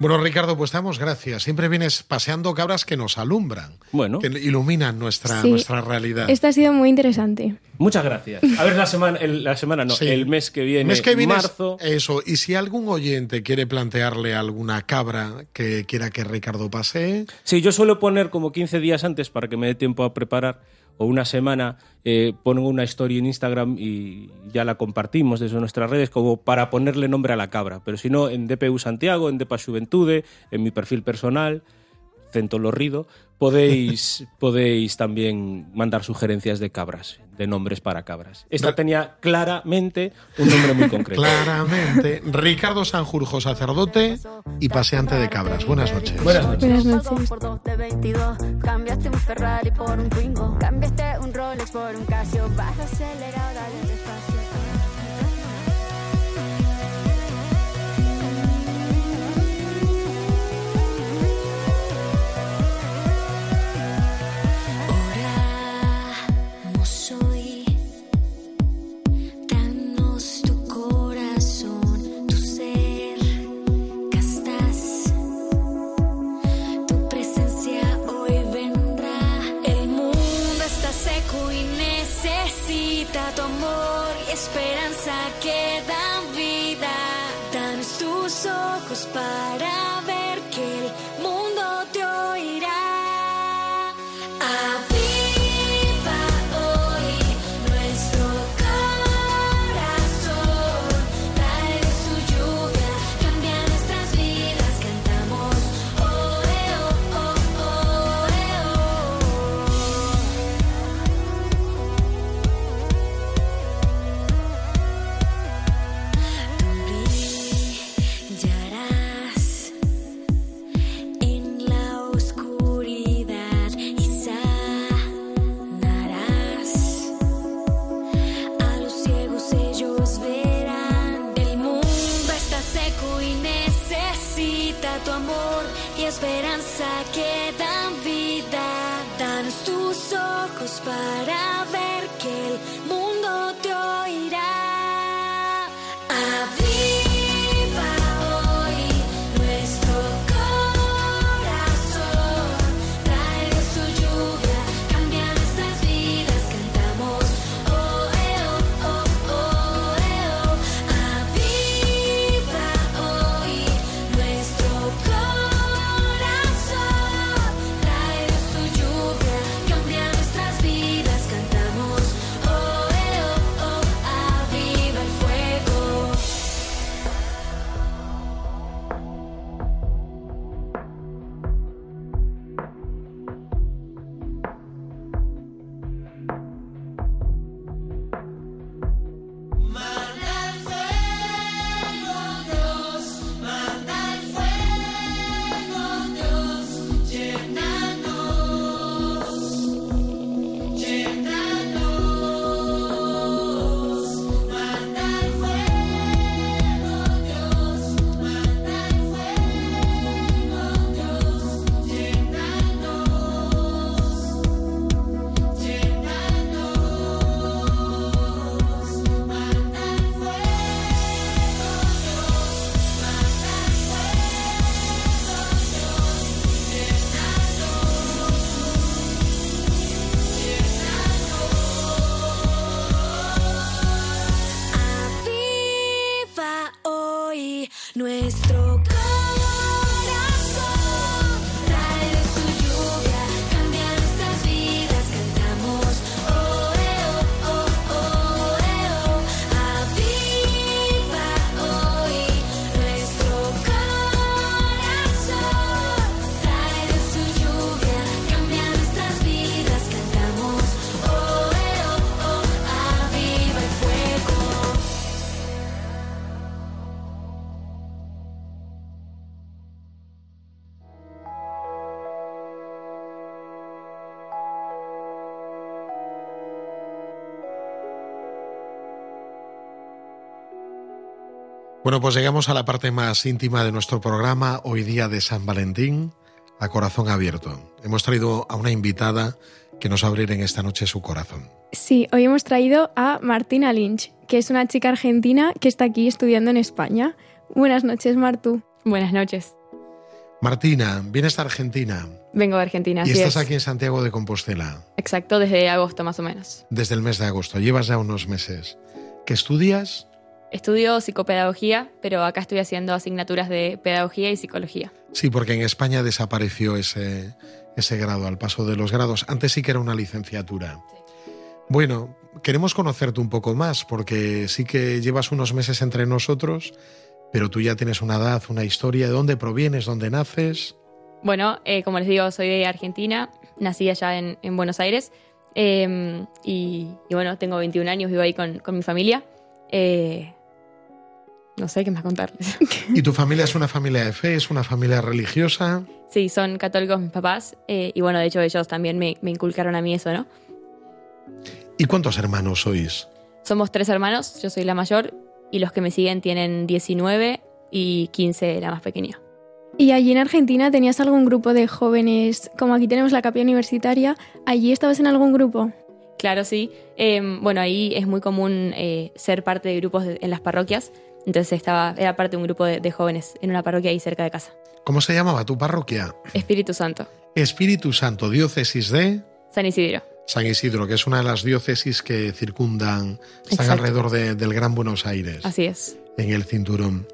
Bueno, Ricardo, pues damos gracias. Siempre vienes paseando cabras que nos alumbran, Bueno. que iluminan nuestra, Sí. nuestra realidad. Esto ha sido muy interesante. Muchas gracias. A ver, la semana, el- la semana no, Sí. el mes que viene, Mes que viene es- marzo. Eso, y si algún oyente quiere plantearle alguna cabra que quiera que Ricardo pasee, Sí, yo suelo poner como 15 días antes para que me dé tiempo a preparar, o una semana, eh, pongo una historia en Instagram y ya la compartimos desde nuestras redes como para ponerle nombre a la cabra. Pero si no, en DPU Santiago, en Depa Juventude, en mi perfil personal, Cento Lorrido, podéis, podéis también mandar sugerencias de cabras, de nombres para cabras. Esta tenía claramente un nombre muy concreto. claramente, Ricardo Sanjurjo, sacerdote y paseante de cabras. Buenas noches. Buenas noches. Buenas noches. Por dos de 22. Cambiaste un Ferrari por un Twingo. Cambiaste un Rolex por un Casio. Vas acelerado, Bueno, pues llegamos a la parte más íntima de nuestro programa, hoy día de San Valentín, a corazón abierto. Hemos traído a una invitada que nos va a abrir en esta noche su corazón. Sí, hoy hemos traído a Martina Lynch, que es una chica argentina que está aquí estudiando en España. Buenas noches, Martu. Buenas noches. Martina, vienes de Argentina Vengo de Argentina. y así estás es. aquí en Santiago de Compostela Exacto, desde agosto más o menos. desde el mes de agosto. Llevas ya unos meses. ¿Qué estudias? Estudio psicopedagogía, pero acá estoy haciendo asignaturas de pedagogía y psicología. Sí, porque en España desapareció ese, ese grado al paso de los grados. Antes sí que era una licenciatura. Bueno, queremos conocerte un poco más porque sí que llevas unos meses entre nosotros, pero tú ya tienes una edad, una historia. ¿De dónde provienes? ¿Dónde naces? Bueno, eh, como les digo, soy de Argentina, nací allá en, en Buenos Aires eh, y, y bueno, tengo 21 años, vivo ahí con, con mi familia. Eh, no sé qué más contarles. ¿Y tu familia es una familia de fe? ¿Es una familia religiosa? sí, son católicos mis papás eh, y bueno, de hecho ellos también me, me inculcaron a mí eso, ¿no? ¿Y cuántos hermanos sois? Somos tres hermanos, yo soy la mayor y los que me siguen tienen 19 y 15 la más pequeña. ¿Y allí en Argentina tenías algún grupo de jóvenes, como aquí tenemos la capilla universitaria, allí estabas en algún grupo? Claro, sí. Eh, bueno, ahí es muy común eh, ser parte de grupos de- en las parroquias. Entonces estaba, era parte de un grupo de, de jóvenes en una parroquia ahí cerca de casa. ¿Cómo se llamaba tu parroquia? Espíritu Santo, Espíritu Santo, diócesis de San Isidro. San Isidro, que es una de las diócesis que circundan, están Exacto. alrededor de- del Gran Buenos Aires, Así es. en el cinturón.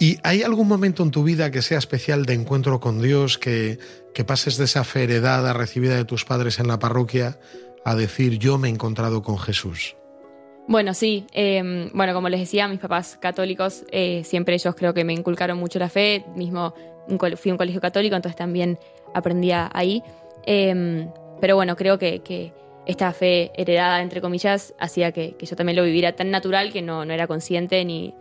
¿Y hay algún momento en tu vida que sea especial de encuentro con Dios, que, que pases de esa fe heredada recibida de tus padres en la parroquia a decir yo me he encontrado con Jesús? Bueno, sí. eh, bueno, como les decía, mis papás católicos, eh, siempre ellos creo que me inculcaron mucho la fe. Mismo fui a un colegio católico, entonces también aprendía ahí. Eh, pero bueno, creo que, que esta fe heredada, entre comillas, hacía que, que yo también lo viviera tan natural que no, no era consciente ni,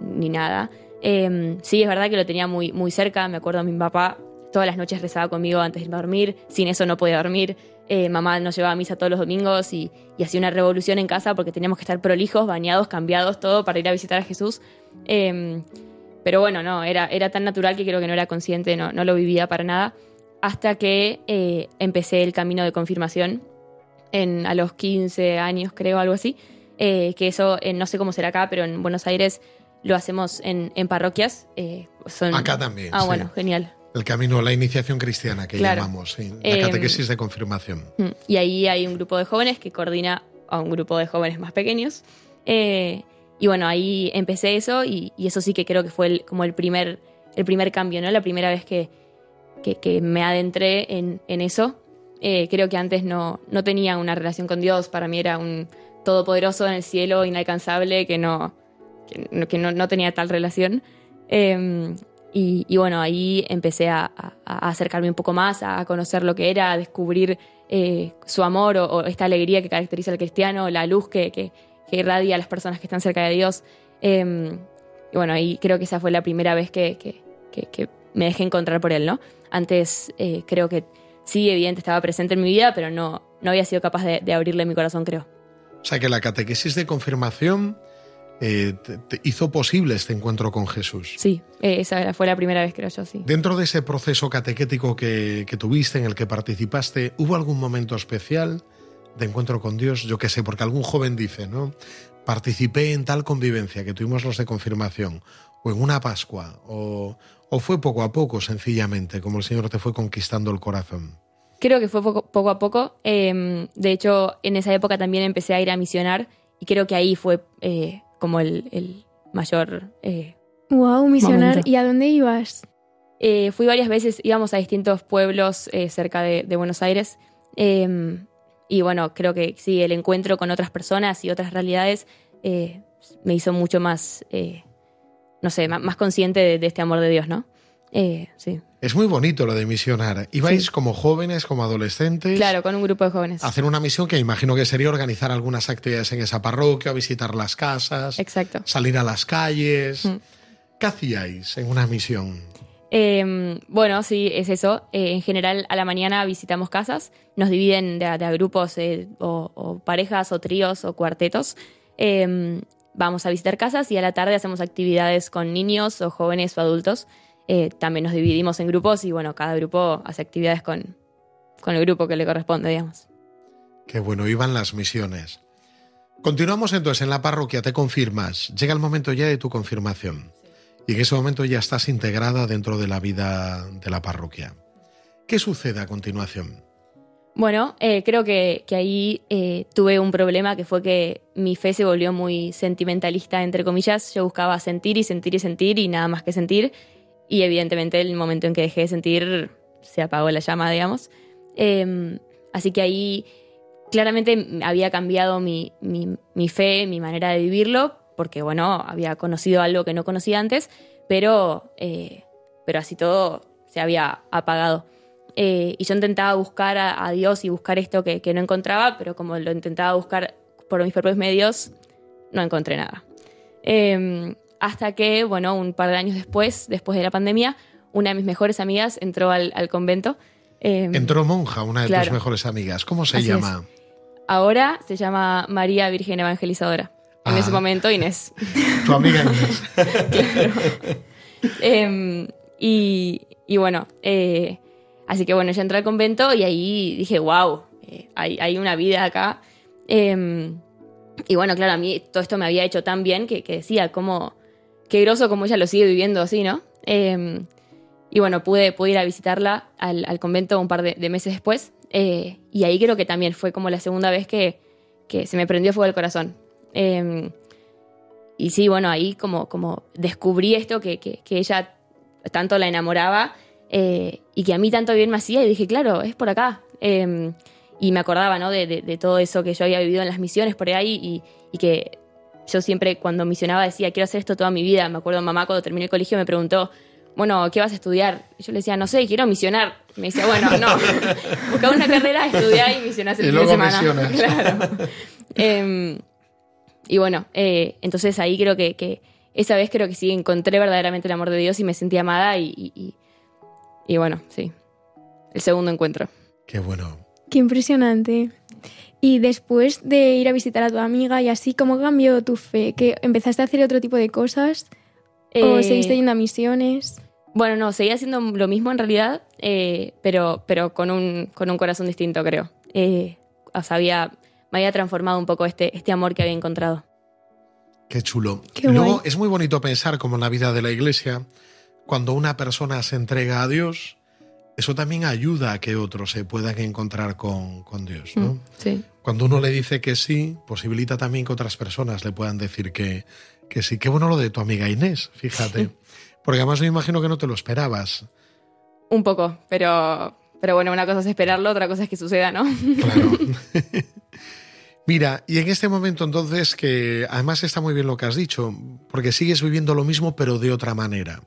ni nada. Eh, sí, es verdad que lo tenía muy, muy cerca. Me acuerdo, mi papá todas las noches rezaba conmigo antes de dormir. Sin eso no podía dormir. Eh, mamá nos llevaba a misa todos los domingos y, y hacía una revolución en casa porque teníamos que estar prolijos, bañados, cambiados, todo para ir a visitar a Jesús. Eh, pero bueno, no, era, era tan natural que creo que no era consciente, no, no lo vivía para nada. Hasta que eh, empecé el camino de confirmación en, a los 15 años, creo, algo así. Eh, que eso, no sé cómo será acá, pero en Buenos Aires lo hacemos en, en parroquias. son... Acá también, Ah, sí. bueno, genial. El camino, la iniciación cristiana que Claro. llamamos, sí, la Eh, catequesis de confirmación. Mm, Y ahí hay un grupo de jóvenes que coordina a un grupo de jóvenes más pequeños. Eh, y bueno, ahí empecé eso y, y eso sí que creo que fue el- como el primer, el primer cambio, ¿no? La primera vez que, que, que me adentré en, en eso. Eh, creo que antes no, no tenía una relación con Dios, para mí era un todopoderoso en el cielo, inalcanzable, que no, que no, que no- no tenía tal relación. Eh, y, y bueno, ahí empecé a, a- a acercarme un poco más, a conocer lo que era, a descubrir eh, su amor o, o esta alegría que caracteriza al cristiano, la luz que, que- que irradia a las personas que están cerca de Dios. Eh, y bueno, ahí creo que esa fue la primera vez que, que- me dejé encontrar por él, ¿no? Antes eh, creo que sí, evidente, estaba presente en mi vida, pero no, no había sido capaz de, de abrirle mi corazón, creo. O sea que la catequesis de confirmación eh, te- te hizo posible este encuentro con Jesús. Sí, eh, esa fue la primera vez, creo yo, sí. Dentro de ese proceso catequético que, que tuviste, en el que participaste, ¿hubo algún momento especial de encuentro con Dios? Yo qué sé, porque algún joven dice, ¿no? Participé en tal convivencia que tuvimos los de confirmación, o en una Pascua, o, o fue poco a poco, sencillamente, como el Señor te fue conquistando el corazón. Creo que fue poco, poco a poco. Eh, de hecho, en esa época también empecé a ir a misionar y creo que ahí fue eh, como el, el mayor... eh, Wow, misionar. Momento. ¿Y a dónde ibas? eh, fui varias veces, íbamos a distintos pueblos eh, cerca de, de Buenos Aires. eh, y bueno, creo que sí, el encuentro con otras personas y otras realidades eh, me hizo mucho más, eh, no sé, ma- más consciente de, de este amor de Dios, ¿no? Eh, sí, Es muy bonito lo de misionar. Ibais Sí. como jóvenes, como adolescentes. claro, con un grupo de jóvenes. a hacer una misión que imagino que sería organizar algunas actividades en esa parroquia, visitar las casas, Exacto. salir a las calles. Mm. ¿Qué hacíais en una misión? Eh, bueno, sí, es eso. Eh, en general, a la mañana visitamos casas, nos dividen de, a- de a grupos eh, o, o parejas o tríos o cuartetos. Eh, vamos a visitar casas y a la tarde hacemos actividades con niños o jóvenes o adultos. Eh, también nos dividimos en grupos y bueno, cada grupo hace actividades con, con el grupo que le corresponde, digamos. Qué bueno, iban las misiones. Continuamos entonces en la parroquia, te confirmas. Llega el momento ya de tu confirmación. Y en ese momento ya estás integrada dentro de la vida de la parroquia. ¿Qué sucede a continuación? Bueno, eh, creo que, que ahí eh, tuve un problema que fue que mi fe se volvió muy sentimentalista, entre comillas. Yo buscaba sentir y sentir y sentir y nada más que sentir. Y evidentemente el momento en que dejé de sentir se apagó la llama, digamos. Eh, así que ahí claramente había cambiado mi, mi, fe, mi manera de vivirlo, porque bueno, había conocido algo que no conocía antes, pero, eh, pero así todo se había apagado. Eh, y yo intentaba buscar a, Dios y buscar esto que, que no encontraba, pero como lo intentaba buscar por mis propios medios, no encontré nada. Eh, hasta que, bueno, un par de años después, después de la pandemia, una de mis mejores amigas entró al, al convento. Eh, entró monja, una de claro. tus mejores amigas. ¿Cómo se Así llama? Es. Ahora se llama María Virgen Evangelizadora. En Ah. ese momento, Inés. Tu amiga Inés. claro. Eh, y, y, bueno, eh, así que bueno, ya entré al convento y ahí dije, wow, eh, hay, hay, una vida acá. Em, y bueno, claro, a mí todo esto me había hecho tan bien que, que decía, cómo, qué groso como ella lo sigue viviendo así, ¿no? Em, y bueno, pude, ir a visitarla al, convento un par de, meses después. Eh, y ahí creo que también fue como la segunda vez que, que se me prendió fuego el corazón. Eh, y sí, bueno, ahí como, como descubrí esto que, que, ella tanto la enamoraba eh, y que a mí tanto bien me hacía y dije, claro, es por acá. Eh, y me acordaba ¿no? de, de, todo eso que yo había vivido en las misiones por ahí y, que yo siempre cuando misionaba decía, quiero hacer esto toda mi vida. Me acuerdo mamá cuando terminé el colegio me preguntó, bueno, ¿qué vas a estudiar? Y yo le decía, no sé, quiero misionar. Me decía, bueno, no, busca una carrera, estudia y misionás el y fin de semana. Claro. eh, y bueno, eh, entonces ahí creo que, que, esa vez creo que sí encontré verdaderamente el amor de Dios y me sentí amada y, y, y bueno, sí, el segundo encuentro. Qué bueno. Qué impresionante. Y después de ir a visitar a tu amiga y así, ¿cómo cambió tu fe? ¿Que empezaste a hacer otro tipo de cosas? ¿O Eh, seguiste yendo a misiones? Bueno, no, seguía haciendo lo mismo en realidad, eh, pero, pero con, un, con un corazón distinto, creo. Eh, o sea, había, me había transformado un poco este, este amor que había encontrado. Qué chulo. Qué y luego guay. es muy bonito pensar como en la vida de la iglesia, cuando una persona se entrega a Dios, eso también ayuda a que otros se puedan encontrar con, con Dios, ¿no? Mm, sí. Cuando uno le dice que sí, posibilita también que otras personas le puedan decir que, que sí. Qué bueno lo de tu amiga Inés, fíjate. Sí. Porque además me imagino que no te lo esperabas. Un poco, pero, pero bueno, una cosa es esperarlo, otra cosa es que suceda, ¿no? Claro. Mira, y en este momento entonces que además está muy bien lo que has dicho, porque sigues viviendo lo mismo pero de otra manera.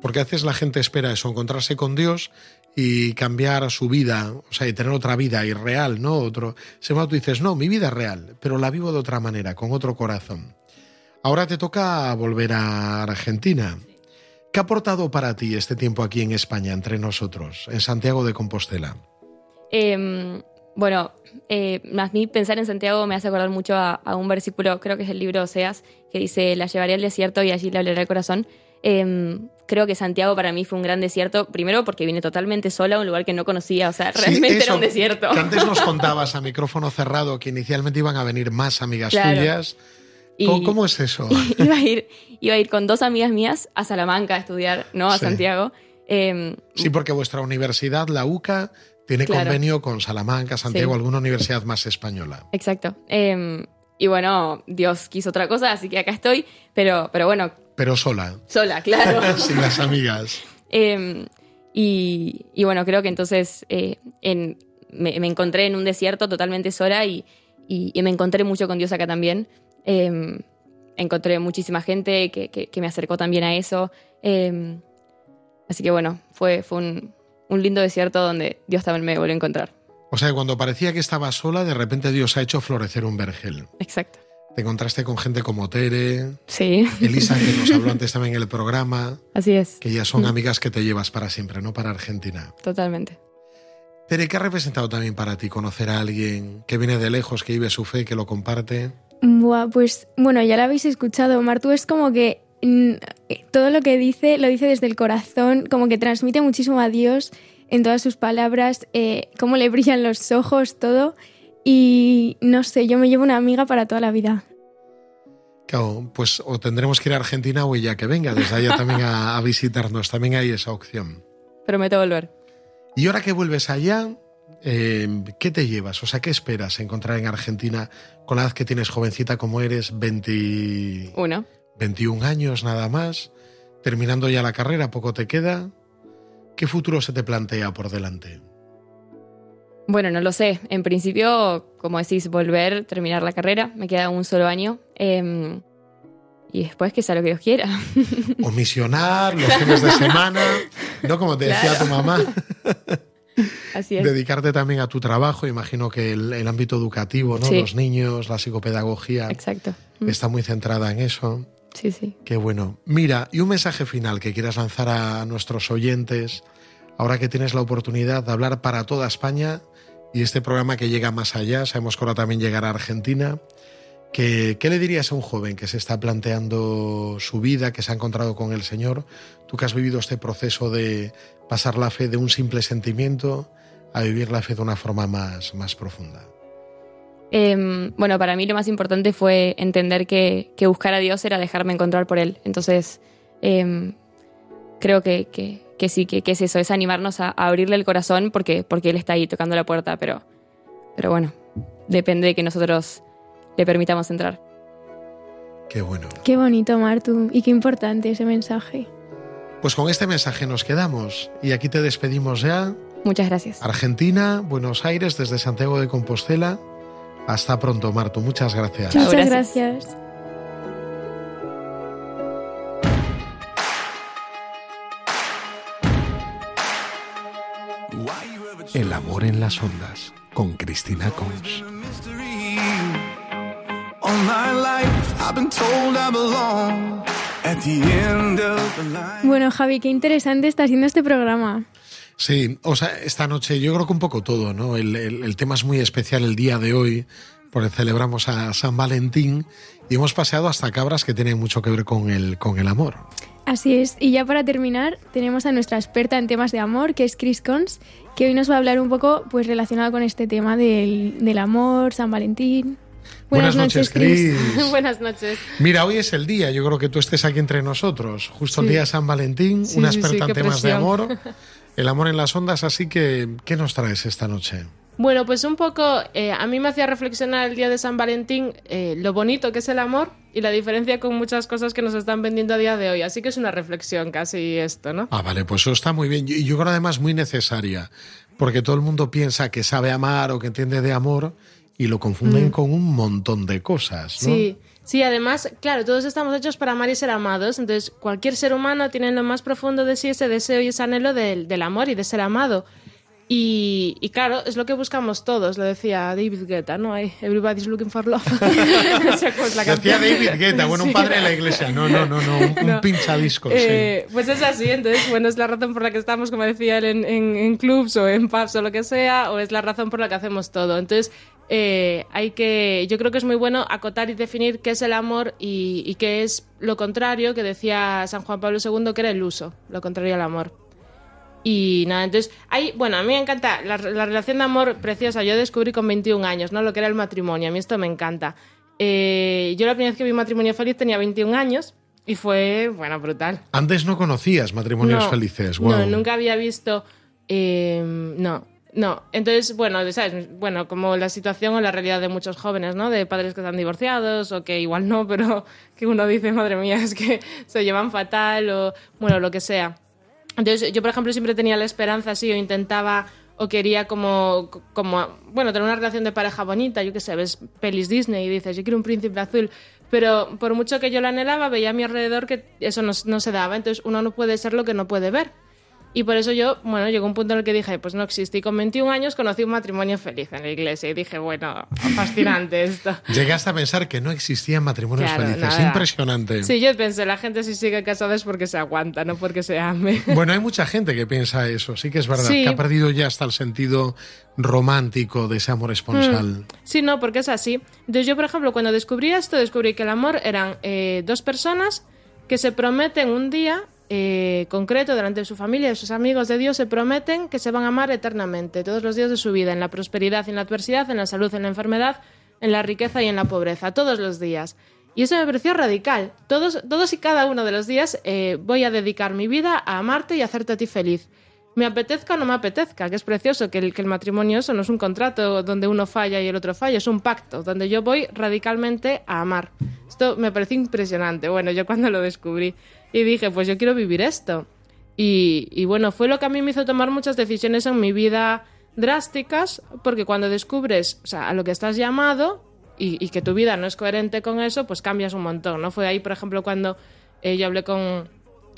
Porque a veces la gente espera eso, encontrarse con Dios y cambiar su vida, o sea, y tener otra vida irreal, ¿no? Otro. Semana tú dices, no, mi vida es real, pero la vivo de otra manera, con otro corazón. Ahora te toca volver a Argentina. ¿Qué ha aportado para ti este tiempo aquí en España, entre nosotros, en Santiago de Compostela? Eh, bueno, eh, más mí pensar en Santiago me hace acordar mucho a, a, un versículo, creo que es el libro Oseas, que dice, la llevaré al desierto y allí le hablaré al corazón. Eh, creo que Santiago para mí fue un gran desierto, primero porque vine totalmente sola a un lugar que no conocía, o sea, realmente sí, eso, era un desierto. Que antes nos contabas a micrófono cerrado que inicialmente iban a venir más amigas claro. tuyas. ¿Cómo, Y- ¿Cómo, es eso? iba, a ir, iba a ir con dos amigas mías a Salamanca a estudiar, no a Sí. Santiago. Eh, Sí, porque vuestra universidad, la UCA, tiene Claro. convenio con Salamanca, Santiago, Sí. alguna universidad más española. exacto. Eh, y bueno, Dios quiso otra cosa, así que acá estoy, pero, pero bueno, Pero sola, sola, claro. sin las amigas. Eh, y, y bueno, creo que entonces eh, en- me, me encontré en un desierto totalmente sola y, y- y me encontré mucho con Dios acá también. Eh, encontré muchísima gente que, que- que me acercó también a eso. Eh, así que bueno, fue, fue un, un lindo desierto donde Dios también me volvió a encontrar. O sea, cuando parecía que estaba sola, de repente Dios ha hecho florecer un vergel. Exacto. Te encontraste con gente como Tere, Sí, Elisa, que nos habló antes también en el programa, así es, que ya son Mm. amigas que te llevas para siempre, no para Argentina. totalmente. Tere, ¿qué ha representado también para ti conocer a alguien que viene de lejos, que vive su fe, que lo comparte? Buah, pues bueno, ya lo habéis escuchado. Martu es como que mm, todo lo que dice lo dice desde el corazón, como que transmite muchísimo a Dios en todas sus palabras, eh, cómo le brillan los ojos, todo. Y no sé, yo me llevo una amiga para toda la vida. Claro, pues o tendremos que ir a Argentina o ella que venga desde allá también a, a visitarnos. También hay esa opción. Prometo volver. Y ahora que vuelves allá, eh, ¿qué te llevas? O sea, ¿qué esperas encontrar en Argentina con la edad que tienes jovencita como eres, 20, Uno. 21 años nada más, terminando ya la carrera, poco te queda? ¿Qué futuro se te plantea por delante? Bueno, no lo sé. En principio, como decís, volver, terminar la carrera. Me queda un solo año. Eh, y después que sea lo que Dios quiera. O misionar los fines de semana, ¿no? Como te decía Claro. tu mamá. Así es. Dedicarte también a tu trabajo, imagino que el, el ámbito educativo, ¿no? Sí. Los niños, la psicopedagogía, Exacto. Mm. está muy centrada en eso. Sí, sí. Qué bueno. Mira, y un mensaje final que quieras lanzar a nuestros oyentes, ahora que tienes la oportunidad de hablar para toda España y este programa que llega más allá, sabemos que ahora también llegará a Argentina. ¿Qué, ¿Qué le dirías a un joven que se está planteando su vida, que se ha encontrado con el Señor? Tú que has vivido este proceso de pasar la fe de un simple sentimiento a vivir la fe de una forma más, más profunda. Eh, bueno, para mí lo más importante fue entender que, buscar a Dios era dejarme encontrar por Él. Entonces, eh, creo que, que, que sí, que, que es eso, es animarnos a, a abrirle el corazón porque, porque Él está ahí tocando la puerta, pero, pero bueno, depende de que nosotros le permitamos entrar. Qué bueno. Qué bonito, Martu, y qué importante ese mensaje. Pues con este mensaje nos quedamos y aquí te despedimos ya. Muchas gracias. Argentina, Buenos Aires, desde Santiago de Compostela. Hasta pronto, Martu. Muchas gracias. Muchas gracias. gracias. El amor en las ondas, con Cristina Cons. Bueno, Javi, qué interesante está siendo este programa. Sí, o sea, esta noche yo creo que un poco todo, ¿no? El, el- el tema es muy especial el día de hoy, porque celebramos a San Valentín y hemos paseado hasta cabras que tienen mucho que ver con el, con el amor. Así es, y ya para terminar, tenemos a nuestra experta en temas de amor, que es Chris Cons, que hoy nos va a hablar un poco pues relacionado con este tema del, del amor, San Valentín. Buenas, noches, Cris. Buenas noches. Mira, hoy es el día, yo creo que tú estés aquí entre nosotros, justo el día de San Valentín, Sí, una experta sí, en temas de amor, el amor en las ondas, así que, ¿qué nos traes esta noche? Bueno, pues un poco, eh, a mí me hacía reflexionar el día de San Valentín eh, lo bonito que es el amor y la diferencia con muchas cosas que nos están vendiendo a día de hoy. Así que es una reflexión casi esto, ¿no? Ah, vale, pues eso está muy bien. Y yo creo además muy necesaria, porque todo el mundo piensa que sabe amar o que entiende de amor y lo confunden Mm. con un montón de cosas, ¿no? Sí, sí, además, claro, todos estamos hechos para amar y ser amados, entonces cualquier ser humano tiene en lo más profundo de sí ese deseo y ese anhelo del, del amor y de ser amado. Y, y claro, es lo que buscamos todos, lo decía David Guetta, ¿no? Ay, Everybody's looking for love. La Decía. David Guetta, bueno, un Sí. padre de la iglesia. No, no, no, no, un, No. pinchadiscos, Eh, Pues es así, entonces, bueno, es la razón por la que estamos, como decía él, en, en, en clubs o en pubs o lo que sea, o es la razón por la que hacemos todo. Entonces, eh, hay que, yo creo que es muy bueno acotar y definir qué es el amor y, y qué es lo contrario que decía San Juan Pablo II, que era el uso, lo contrario al amor. Y nada, entonces, hay, bueno, a mí me encanta la, la relación de amor preciosa. Yo descubrí con 21 años, ¿no? Lo que era el matrimonio. A mí esto me encanta. Eh, yo la primera vez que vi matrimonio feliz tenía 21 años y fue, bueno, brutal. Antes no conocías matrimonios No, felices. No, Wow. nunca había visto. eh, no, no. Entonces, bueno, ¿sabes? Bueno, como la situación o la realidad de muchos jóvenes, ¿no? De padres que están divorciados o que igual no, pero que uno dice, madre mía, es que se llevan fatal o, bueno, lo que sea. Entonces, yo, por ejemplo, siempre tenía la esperanza así o intentaba o quería como, como, bueno, tener una relación de pareja bonita, yo qué sé, ves pelis Disney y dices, yo quiero un príncipe azul, pero por mucho que yo lo anhelaba, veía a mi alrededor que eso no se daba, entonces uno no puede ser lo que no puede ver. Y por eso yo, bueno, llegó un punto en el que dije, pues no existe. Y con 21 años conocí un matrimonio feliz en la iglesia. Y dije, bueno, fascinante esto. Llegaste a pensar que no existían matrimonios Claro, felices. nada. Impresionante. Sí, yo pensé, la gente si sigue casada es porque se aguanta, no porque se ame. Bueno, hay mucha gente que piensa eso, sí que es verdad, Sí. que ha perdido ya hasta el sentido romántico de ese amor esponsal. Sí, no, porque es así. Entonces yo, por ejemplo, cuando descubrí esto, descubrí que el amor eran eh, dos personas que se prometen un día eh, concreto delante de su familia, de sus amigos de Dios, se prometen que se van a amar eternamente, todos los días de su vida, en la prosperidad y en la adversidad, en la salud, en la enfermedad, en la riqueza y en la pobreza, todos los días. Y eso me pareció radical. Todos, todos y cada uno de los días eh, voy a dedicar mi vida a amarte y a hacerte a ti feliz me apetezca o no me apetezca, que es precioso que el, matrimonio no es un contrato donde uno falla y el otro falla, es un pacto donde yo voy radicalmente a amar. Esto me pareció impresionante, bueno, yo cuando lo descubrí y dije, pues yo quiero vivir esto. Y, bueno, fue lo que a mí me hizo tomar muchas decisiones en mi vida drásticas, porque cuando descubres a lo que estás llamado y, y que tu vida no es coherente con eso, pues cambias un montón, ¿no? Fue ahí, por ejemplo, cuando eh, yo hablé con,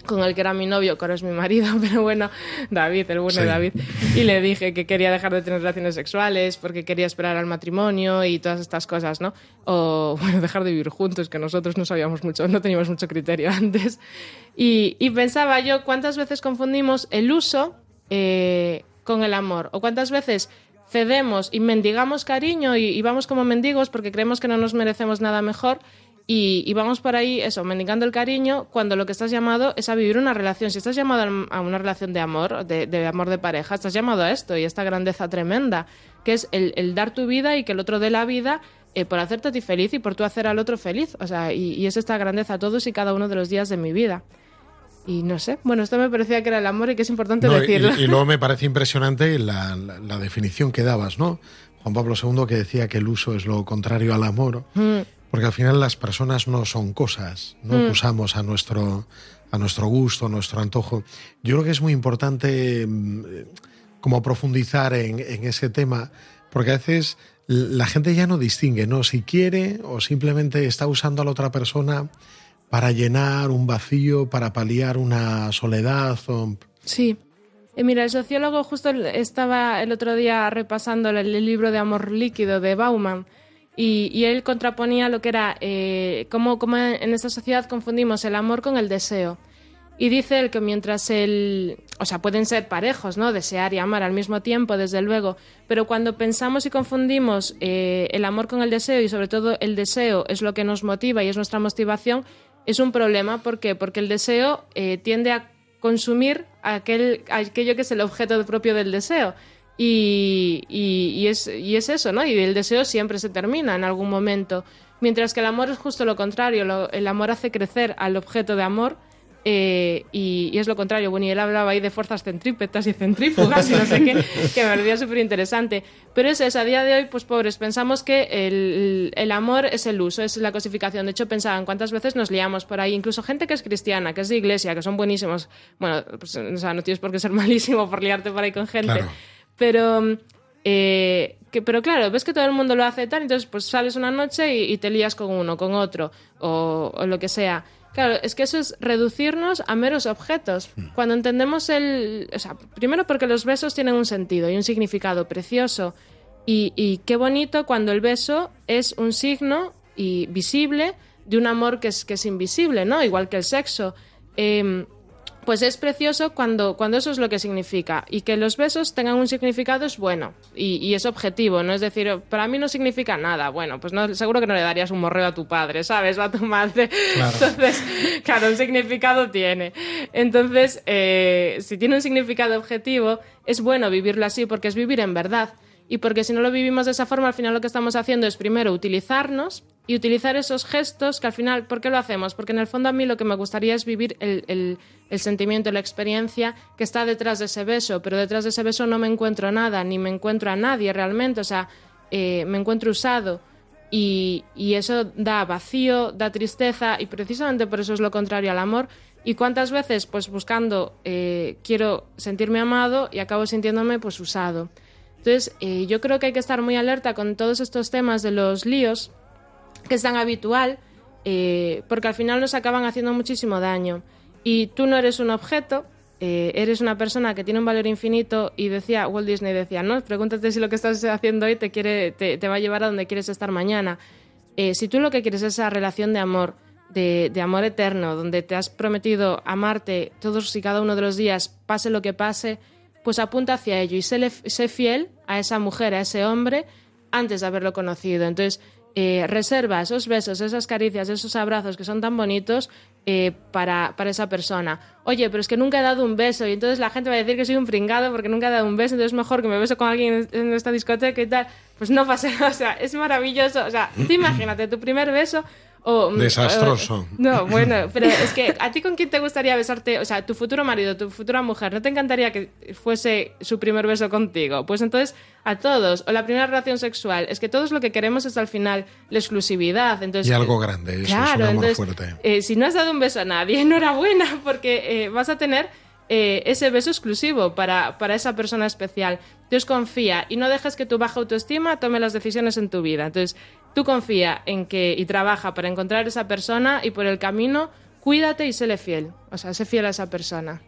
con el que era mi novio, que ahora es mi marido, pero bueno, David, el bueno Sí. David, y le dije que quería dejar de tener relaciones sexuales porque quería esperar al matrimonio y todas estas cosas, ¿no? O, bueno, dejar de vivir juntos, que nosotros no sabíamos mucho, no teníamos mucho criterio antes. Y, y pensaba yo cuántas veces confundimos el uso eh, con el amor, o cuántas veces cedemos y mendigamos cariño y, y vamos como mendigos porque creemos que no nos merecemos nada mejor y, y vamos por ahí, eso, mendigando el cariño, cuando lo que estás llamado es a vivir una relación. Si estás llamado a- a una relación de amor, de, de amor de pareja, estás llamado a esto y a esta grandeza tremenda, que es el, el dar tu vida y que el otro dé la vida eh, por hacerte a ti feliz y por tú hacer al otro feliz. O sea, y, y es esta grandeza todos y cada uno de los días de mi vida. Y no sé, bueno, esto me parecía que era el amor y que es importante No, y, decirlo. y luego me parece impresionante la, la- la definición que dabas, ¿no? Juan Pablo II que decía que el uso es lo contrario al amor, Mm. Porque al final las personas no son cosas, no Mm. usamos a nuestro, a nuestro gusto, a nuestro antojo. Yo creo que es muy importante mm, eh, como profundizar en, en ese tema, porque a veces la gente ya no distingue, ¿no? Si quiere o simplemente está usando a la otra persona para llenar un vacío, para paliar una soledad o Sí. Eh, mira, el sociólogo justo estaba el otro día repasando el libro de Amor Líquido de Bauman y, él contraponía lo que era eh, cómo, en esta sociedad confundimos el amor con el deseo. Y dice él que mientras el... O sea, pueden ser parejos, ¿no? Desear y amar al mismo tiempo, desde luego. Pero cuando pensamos y confundimos eh, el amor con el deseo y sobre todo el deseo es lo que nos motiva y es nuestra motivación, es un problema. ¿Por qué? Porque el deseo eh, tiende a consumir aquel, aquello que es el objeto propio del deseo. Y, y- y es, y es eso, ¿no? Y el deseo siempre se termina en algún momento. Mientras que el amor es justo lo contrario. lo- el amor hace crecer al objeto de amor eh, y, y es lo contrario. Bueno, y él hablaba ahí de fuerzas centrípetas y centrífugas y no sé qué, que me parecía súper interesante. Pero es eso, a día de hoy, pues pobres, pensamos que el, el amor es el uso, es la cosificación. De hecho, pensaban cuántas veces nos liamos por ahí, incluso gente que es cristiana, que es de iglesia, que son buenísimos. Bueno, pues, o sea, no tienes por qué ser malísimo por liarte por ahí con gente. Claro. Pero, mm, eh, que, pero claro, ves que todo el mundo lo hace tal, entonces pues sales una noche y, y te lías con uno, con otro, o, o lo que sea. Claro, es que eso es reducirnos a meros objetos. Cuando entendemos el... O sea, primero porque los besos tienen un sentido y un significado precioso. Y, y qué bonito cuando el beso es un signo y visible de un amor que es, que es invisible, ¿no? Igual que el sexo. Em, pues es precioso cuando, cuando eso es lo que significa y que los besos tengan un significado es bueno y, y es objetivo, no es decir, para mí no significa nada, bueno, pues no, seguro que no le darías un morreo a tu padre, ¿sabes? O a tu madre. Claro. Entonces, claro, un significado tiene. Entonces, eh, si tiene un significado objetivo, es bueno vivirlo así porque es vivir en verdad. Y porque si no lo vivimos de esa forma, al final lo que estamos haciendo es primero utilizarnos y utilizar esos gestos que al final, ¿por qué lo hacemos? Porque en el fondo a mí lo que me gustaría es vivir el, el- el sentimiento, la experiencia que está detrás de ese beso, pero detrás de ese beso no me encuentro nada, ni me encuentro a nadie realmente, o sea, eh, me encuentro usado. Y, y eso da vacío, da tristeza, y precisamente por eso es lo contrario al amor. ¿Y cuántas veces? Pues buscando, eh, quiero sentirme amado y acabo sintiéndome pues usado. Entonces, eh, yo creo que hay que estar muy alerta con todos estos temas de los líos, que es tan habitual, eh, porque al final nos acaban haciendo muchísimo daño. Y tú no eres un objeto, eh, eres una persona que tiene un valor infinito y decía, Walt Disney decía, no, pregúntate si lo que estás haciendo hoy te, quiere, te, va a llevar a donde quieres estar mañana. Eh, si tú lo que quieres es esa relación de amor, de, de amor eterno, donde te has prometido amarte todos y cada uno de los días, pase lo que pase, pues apunta hacia ello y sé, le- sé fiel a esa mujer, a ese hombre, antes de haberlo conocido. Entonces, eh, reserva esos besos, esas caricias, esos abrazos que son tan bonitos eh, para, para esa persona. Oye, pero es que nunca he dado un beso y entonces la gente va a decir que soy un pringado porque nunca he dado un beso, entonces es mejor que me beso con alguien en, en esta discoteca y tal. Pues no pasa nada, o sea, es maravilloso. O sea, tú imagínate tu primer beso o... Desastroso. no, bueno, pero es que a ti con quién te gustaría besarte, o sea, tu futuro marido, tu futura mujer, ¿no te encantaría que fuese su primer beso contigo? Pues entonces a todos, o la primera relación sexual, es que todos lo que queremos es al final la exclusividad. Entonces, Y algo grande, eso es claro, un amor entonces, fuerte. eh, si no has dado un beso a nadie, enhorabuena, porque eh, vas a tener eh, ese beso exclusivo para, para esa persona especial. Entonces confía y no dejes que tu baja autoestima tome las decisiones en tu vida. Entonces tú confía en que y trabaja para encontrar esa persona y por el camino cuídate y séle fiel. O sea, sé fiel a esa persona.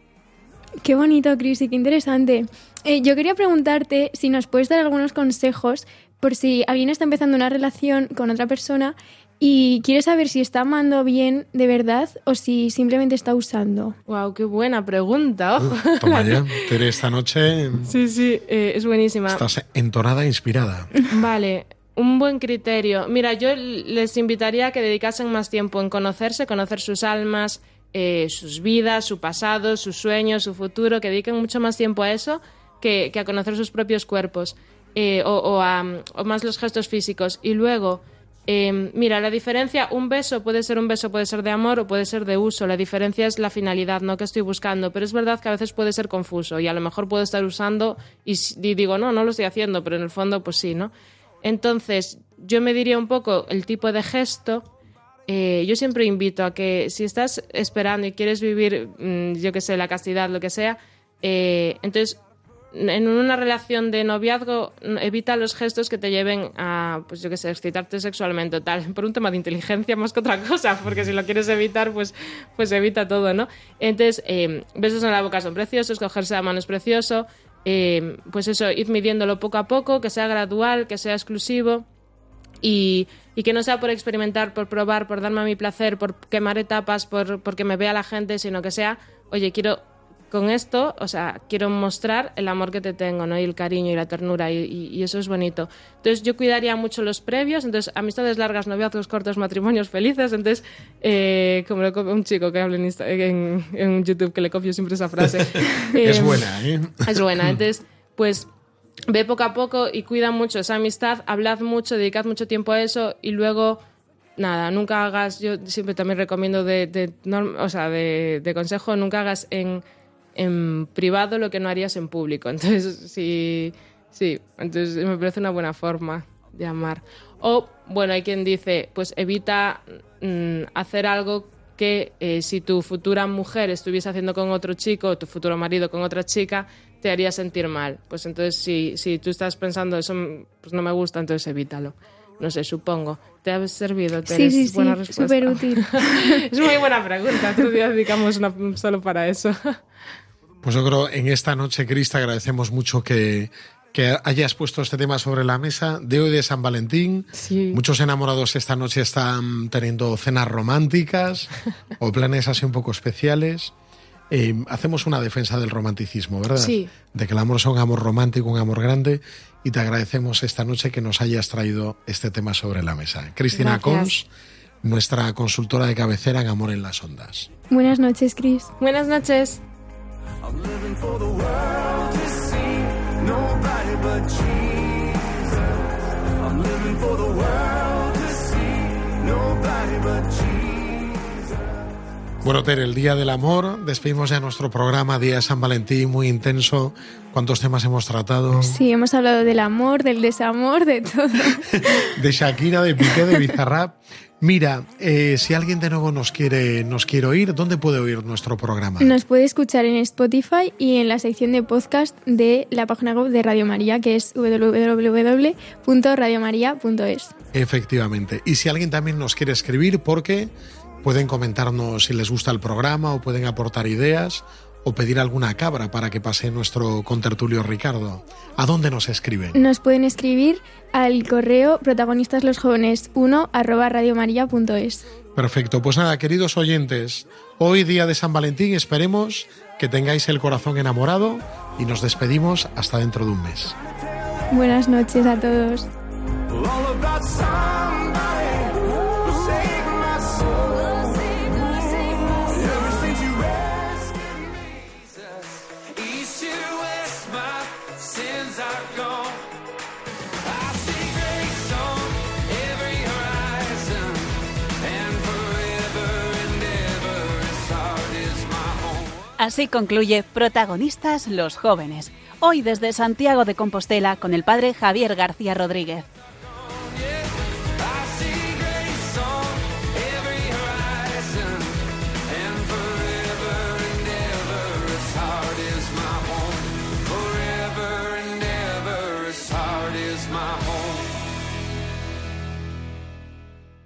Qué bonito, Cris, y qué interesante. Eh, yo quería preguntarte si nos puedes dar algunos consejos por si alguien está empezando una relación con otra persona y quiere saber si está amando bien de verdad o si simplemente está usando. Wow, qué buena pregunta, ojo. Toma ya, Tere, esta noche Sí, sí, eh, es buenísima. estás entonada e inspirada. Vale, un buen criterio. Mira, yo les invitaría a que dedicasen más tiempo en conocerse, conocer sus almas, eh, sus vidas, su pasado, sus sueños, su futuro, que dediquen mucho más tiempo a eso que, que a conocer sus propios cuerpos eh, o, o a, más los gestos físicos. Y luego, eh, mira, la diferencia, un beso puede ser un beso, puede ser de amor o puede ser de uso. La diferencia es la finalidad, no que estoy buscando. Pero es verdad que a veces puede ser confuso y a lo mejor puedo estar usando y, y digo, no, no lo estoy haciendo, pero en el fondo, pues sí, ¿no? Entonces, yo me diría un poco el tipo de gesto. Eh, yo siempre invito a que si estás esperando y quieres vivir, mm, yo qué sé, la castidad, lo que sea, eh, entonces en una relación de noviazgo n- evita los gestos que te lleven a, pues yo qué sé, excitarte sexualmente tal, por un tema de inteligencia más que otra cosa, porque si lo quieres evitar, pues, pues evita todo, ¿no? Entonces, eh, besos en la boca son preciosos, cogerse la mano es precioso, eh, pues eso, ir midiéndolo poco a poco, que sea gradual, que sea exclusivo y, y que no sea por experimentar, por probar, por darme a mi placer, por quemar etapas, por, porque me vea la gente, sino que sea, oye, quiero con esto, o sea, quiero mostrar el amor que te tengo, ¿no? Y el cariño y la ternura, y, y- y eso es bonito. Entonces, yo cuidaría mucho los previos, entonces, amistades largas, noviazgos cortos, matrimonios felices, entonces, eh, como lo copia un chico que habla en, en, en YouTube, que le copio siempre esa frase. Es Em, buena, ¿eh? es buena. Entonces, pues ve poco a poco y cuida mucho esa amistad, hablad mucho, dedicad mucho tiempo a eso y luego, nada, nunca hagas, yo siempre también recomiendo de, o sea, de, de consejo, nunca hagas en, en privado lo que no harías en público. Entonces, sí, sí, entonces me parece una buena forma de amar. O, bueno, hay quien dice, pues evita mm, hacer algo que eh, si tu futura mujer estuviese haciendo con otro chico o tu futuro marido con otra chica, te haría sentir mal. Pues entonces, si, si tú estás pensando eso pues no me gusta, entonces evítalo. No sé, supongo. ¿Te ha servido? Sí, Teres? sí, sí, Buena respuesta. súper útil. es muy buena pregunta. Otro día dedicamos una solo para eso. Pues yo creo en esta noche, Cris, te agradecemos mucho que, que hayas puesto este tema sobre la mesa de hoy de San Valentín. Sí. Muchos enamorados esta noche están teniendo cenas románticas o planes así un poco especiales. Eh, hacemos una defensa del romanticismo, ¿verdad? Sí. De que el amor es un amor romántico, un amor grande. Y te agradecemos esta noche que nos hayas traído este tema sobre la mesa. Cristina Gracias. Cons, nuestra consultora de cabecera en Amor en las Ondas. Buenas noches, Cris. Buenas noches. I'm living for the world to see nobody but Jesus. Bueno, Tere, el Día del Amor, despedimos ya nuestro programa Día de San Valentín, muy intenso. ¿Cuántos temas hemos tratado? Sí, hemos hablado del amor, del desamor, de todo. De Shakira, de Piqué, de Bizarrap. Mira, eh, si alguien de nuevo nos quiere, nos quiere oír, ¿dónde puede oír nuestro programa? Nos puede escuchar en Spotify y en la sección de podcast de la página web de Radio María, que es www.radiomaria.es. Efectivamente. Y si alguien también nos quiere escribir, porque pueden comentarnos si les gusta el programa o pueden aportar ideas o pedir alguna cabra para que pase nuestro contertulio Ricardo, ¿a dónde nos escriben? Nos pueden escribir al correo protagonistas los jóvenes 1 arroba radiomaria.es. Perfecto, pues nada, queridos oyentes, hoy día de San Valentín esperemos que tengáis el corazón enamorado y nos despedimos hasta dentro de un mes. Buenas noches a todos. Así concluye Protagonistas los jóvenes. Hoy desde Santiago de Compostela con el padre Javier García Rodríguez.